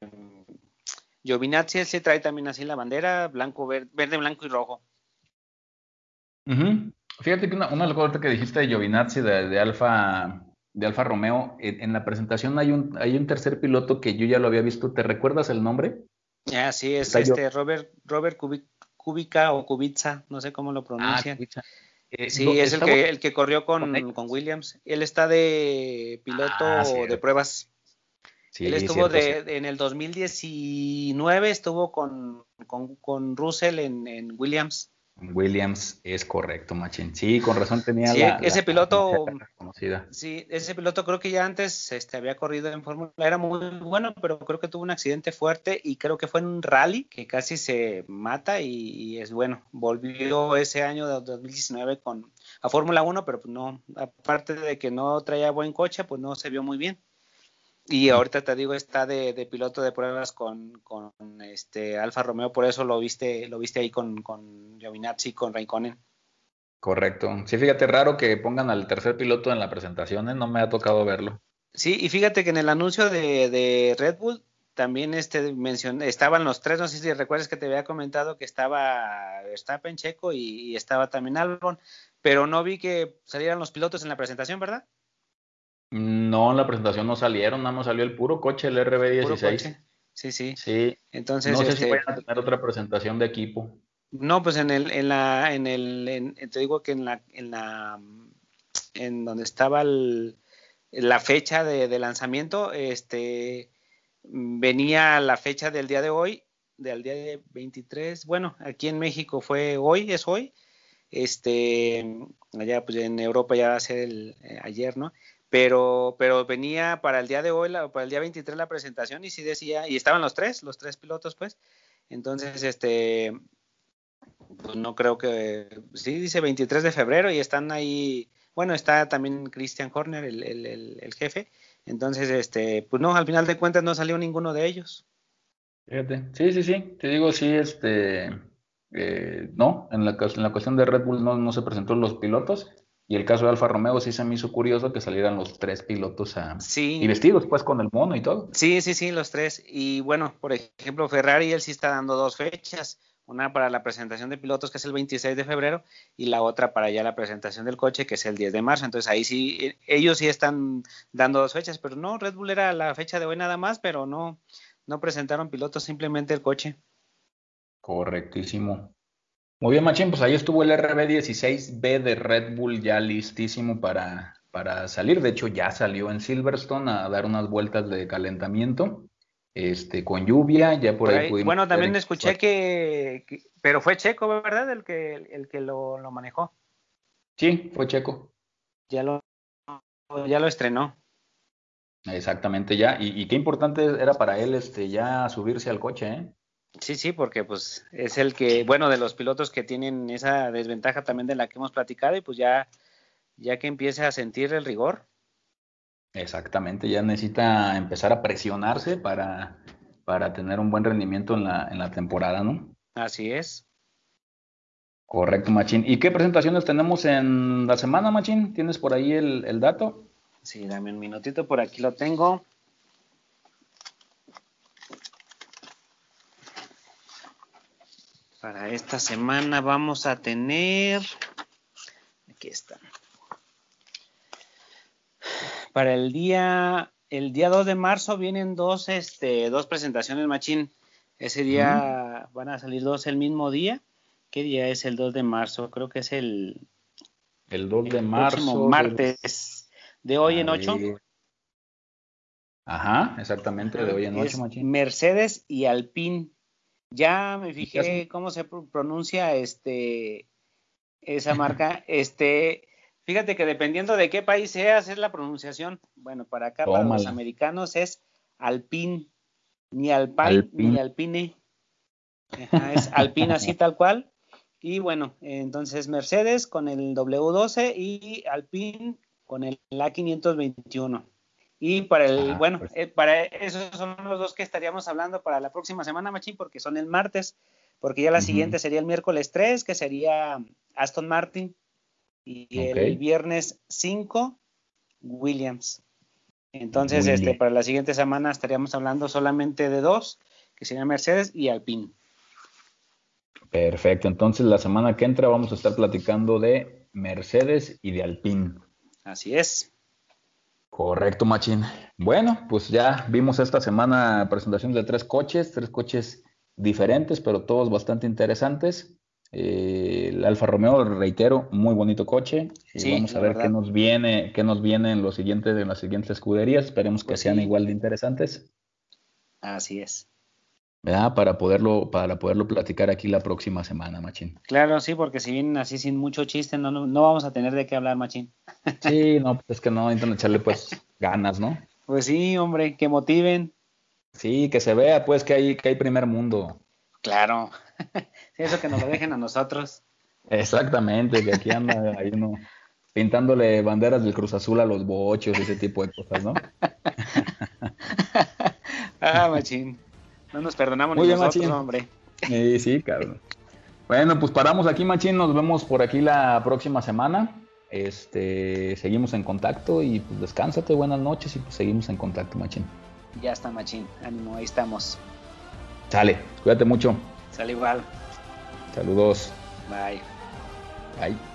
Giovinazzi, él sí trae también así la bandera, blanco, verde, blanco y rojo. Fíjate que una, una las que dijiste de Giovinazzi, de, Alfa de Alfa Romeo, en, la presentación hay un, hay un tercer piloto que yo ya lo había visto. ¿Te recuerdas el nombre? Ya, sí, es este Robert, Robert Kubica o Kubica, no sé cómo lo pronuncian. Ah, eh, sí, es el que, el que corrió con, con, Williams. Él está de piloto ah, de pruebas. Sí, Él estuvo de, en el 2019, estuvo con, con, con Russell en, en Williams. Williams es correcto, Machín. Sí, con razón tenía sí, ese piloto Sí, ese piloto creo que ya antes este, había corrido en Fórmula, era muy bueno, pero creo que tuvo un accidente fuerte y creo que fue en un rally que casi se mata y, es bueno. Volvió ese año de 2019 con a Fórmula 1, pero pues no, aparte de que no traía buen coche, pues no se vio muy bien. Y ahorita te digo, está de, piloto de pruebas con, con, este Alfa Romeo, por eso lo viste, lo viste ahí con, con Giovinazzi, con Raikkonen. Correcto. Sí, fíjate, raro que pongan al tercer piloto en la presentación, ¿eh? no me ha tocado verlo. Sí, y fíjate que en el anuncio de, de Red Bull también este mencioné, estaban los tres, no sé si recuerdas que te había comentado que estaba Verstappen, Checo y, y estaba también Albon, pero no vi que salieran los pilotos en la presentación, ¿verdad? No, en la presentación no salieron, nada más salió el puro coche, el RB16. Sí, sí. Sí. Entonces, no sé si este vayan a tener otra presentación de equipo. No, pues en el, en la, en el, te digo que en la, en la, en donde estaba la fecha de, lanzamiento, este, venía la fecha del día de hoy, del día de 23, bueno, aquí en México fue hoy, es hoy, este, allá pues en Europa ya va a ser el, eh, ayer, ¿no? Pero, pero venía para el día de hoy, para el día 23 la presentación y sí decía, y estaban los tres, los tres pilotos pues, entonces este, pues no creo que, sí dice 23 de febrero y están ahí, bueno, está también Christian Horner, el, el, el, jefe, entonces este, pues no, al final de cuentas no salió ninguno de ellos. Fíjate, sí, sí, sí, te digo, sí, este, eh, no, en la, en la cuestión de Red Bull no, no se presentó los pilotos, y el caso de Alfa Romeo sí se me hizo curioso que salieran los tres pilotos a... Sí. Y vestidos pues con el mono y todo. Sí, sí, sí, los tres. Y bueno, por ejemplo, Ferrari él sí está dando dos fechas. Una para la presentación de pilotos, que es el 26 de febrero, y la otra para ya la presentación del coche, que es el 10 de marzo. Entonces ahí sí, e, ellos sí están dando dos fechas, pero no, Red Bull era la fecha de hoy nada más, pero no, no presentaron pilotos, simplemente el coche. Correctísimo. Muy bien, Machín, pues ahí estuvo el RB16B de Red Bull ya listísimo para, para salir. De hecho, ya salió en Silverstone a dar unas vueltas de calentamiento. Este, con lluvia, ya por, ahí, Bueno, también escuché que, pero fue Checo, ¿verdad? El que, el que lo, manejó. Sí, fue Checo. Ya lo, ya lo estrenó. Exactamente, ya. Y, y, qué importante era para él este ya subirse al coche, ¿eh? Sí, sí, porque pues es el que, bueno, de los pilotos que tienen esa desventaja también de la que hemos platicado y pues ya, ya que empiece a sentir el rigor. Exactamente, ya necesita empezar a presionarse para, para tener un buen rendimiento en la, en la temporada, ¿no? Así es. Correcto, Machín. ¿Y qué presentaciones tenemos en la semana, Machín? ¿Tienes por ahí el, el dato? Sí, dame un minutito, por aquí lo tengo. Para esta semana vamos a tener. Aquí está. Para el día, el día 2 de marzo vienen dos, este, dos presentaciones, Machín. Ese día van a salir dos el mismo día. ¿Qué día es el 2 de marzo? Creo que es el. El 2 de marzo. Martes. De hoy en 8. Ajá, exactamente, de hoy en 8, Machín. Mercedes y Alpine ya me fijé cómo se pronuncia este esa marca. este, fíjate que dependiendo de qué país seas es la pronunciación. Bueno, para acá para los americanos es Alpine, ni Alpine, ni Alpine. es Alpine así tal cual. Y bueno, entonces Mercedes con el W12 y Alpine con el A521. Y para el, bueno, pues. eh, para esos son los dos que estaríamos hablando para la próxima semana, Machín, porque son el martes, porque ya la siguiente sería el miércoles 3, que sería Aston Martin, y el viernes 5, Williams. Entonces, este, para la siguiente semana estaríamos hablando solamente de dos, que serían Mercedes y Alpine. Perfecto, entonces la semana que entra vamos a estar platicando de Mercedes y de Alpine. Así es. Correcto, Machín. Bueno, pues ya vimos esta semana presentaciones de tres coches, tres coches diferentes, pero todos bastante interesantes. Eh, el Alfa Romeo, reitero, muy bonito coche. vamos a ver qué nos viene, qué nos viene en los siguientes, en las siguientes escuderías. Esperemos que pues sean igual de interesantes. Así es. ¿Verdad? Para poderlo, para poderlo platicar aquí la próxima semana, Machín. Claro, sí, porque si vienen así sin mucho chiste, no, no, vamos a tener de qué hablar, Machín. Sí, no, pues es que no, intentan echarle pues ganas, ¿no? Pues sí, hombre, que motiven. Sí, que se vea pues que hay, que hay primer mundo. Claro, sí, eso que nos lo dejen a nosotros. Exactamente, que aquí anda ahí uno pintándole banderas del Cruz Azul a los bochos, ese tipo de cosas, ¿no? ah, machín. No nos perdonamos ni nosotros, hombre. Sí, sí, cabrón. Bueno, pues paramos aquí, Machín. Nos vemos por aquí la próxima semana. Este, seguimos en contacto y pues descánsate, buenas noches y pues seguimos en contacto, Machín. Ya está, Machín. Ánimo, ahí estamos. Sale, cuídate mucho. Sale igual. Saludos. Bye. Bye.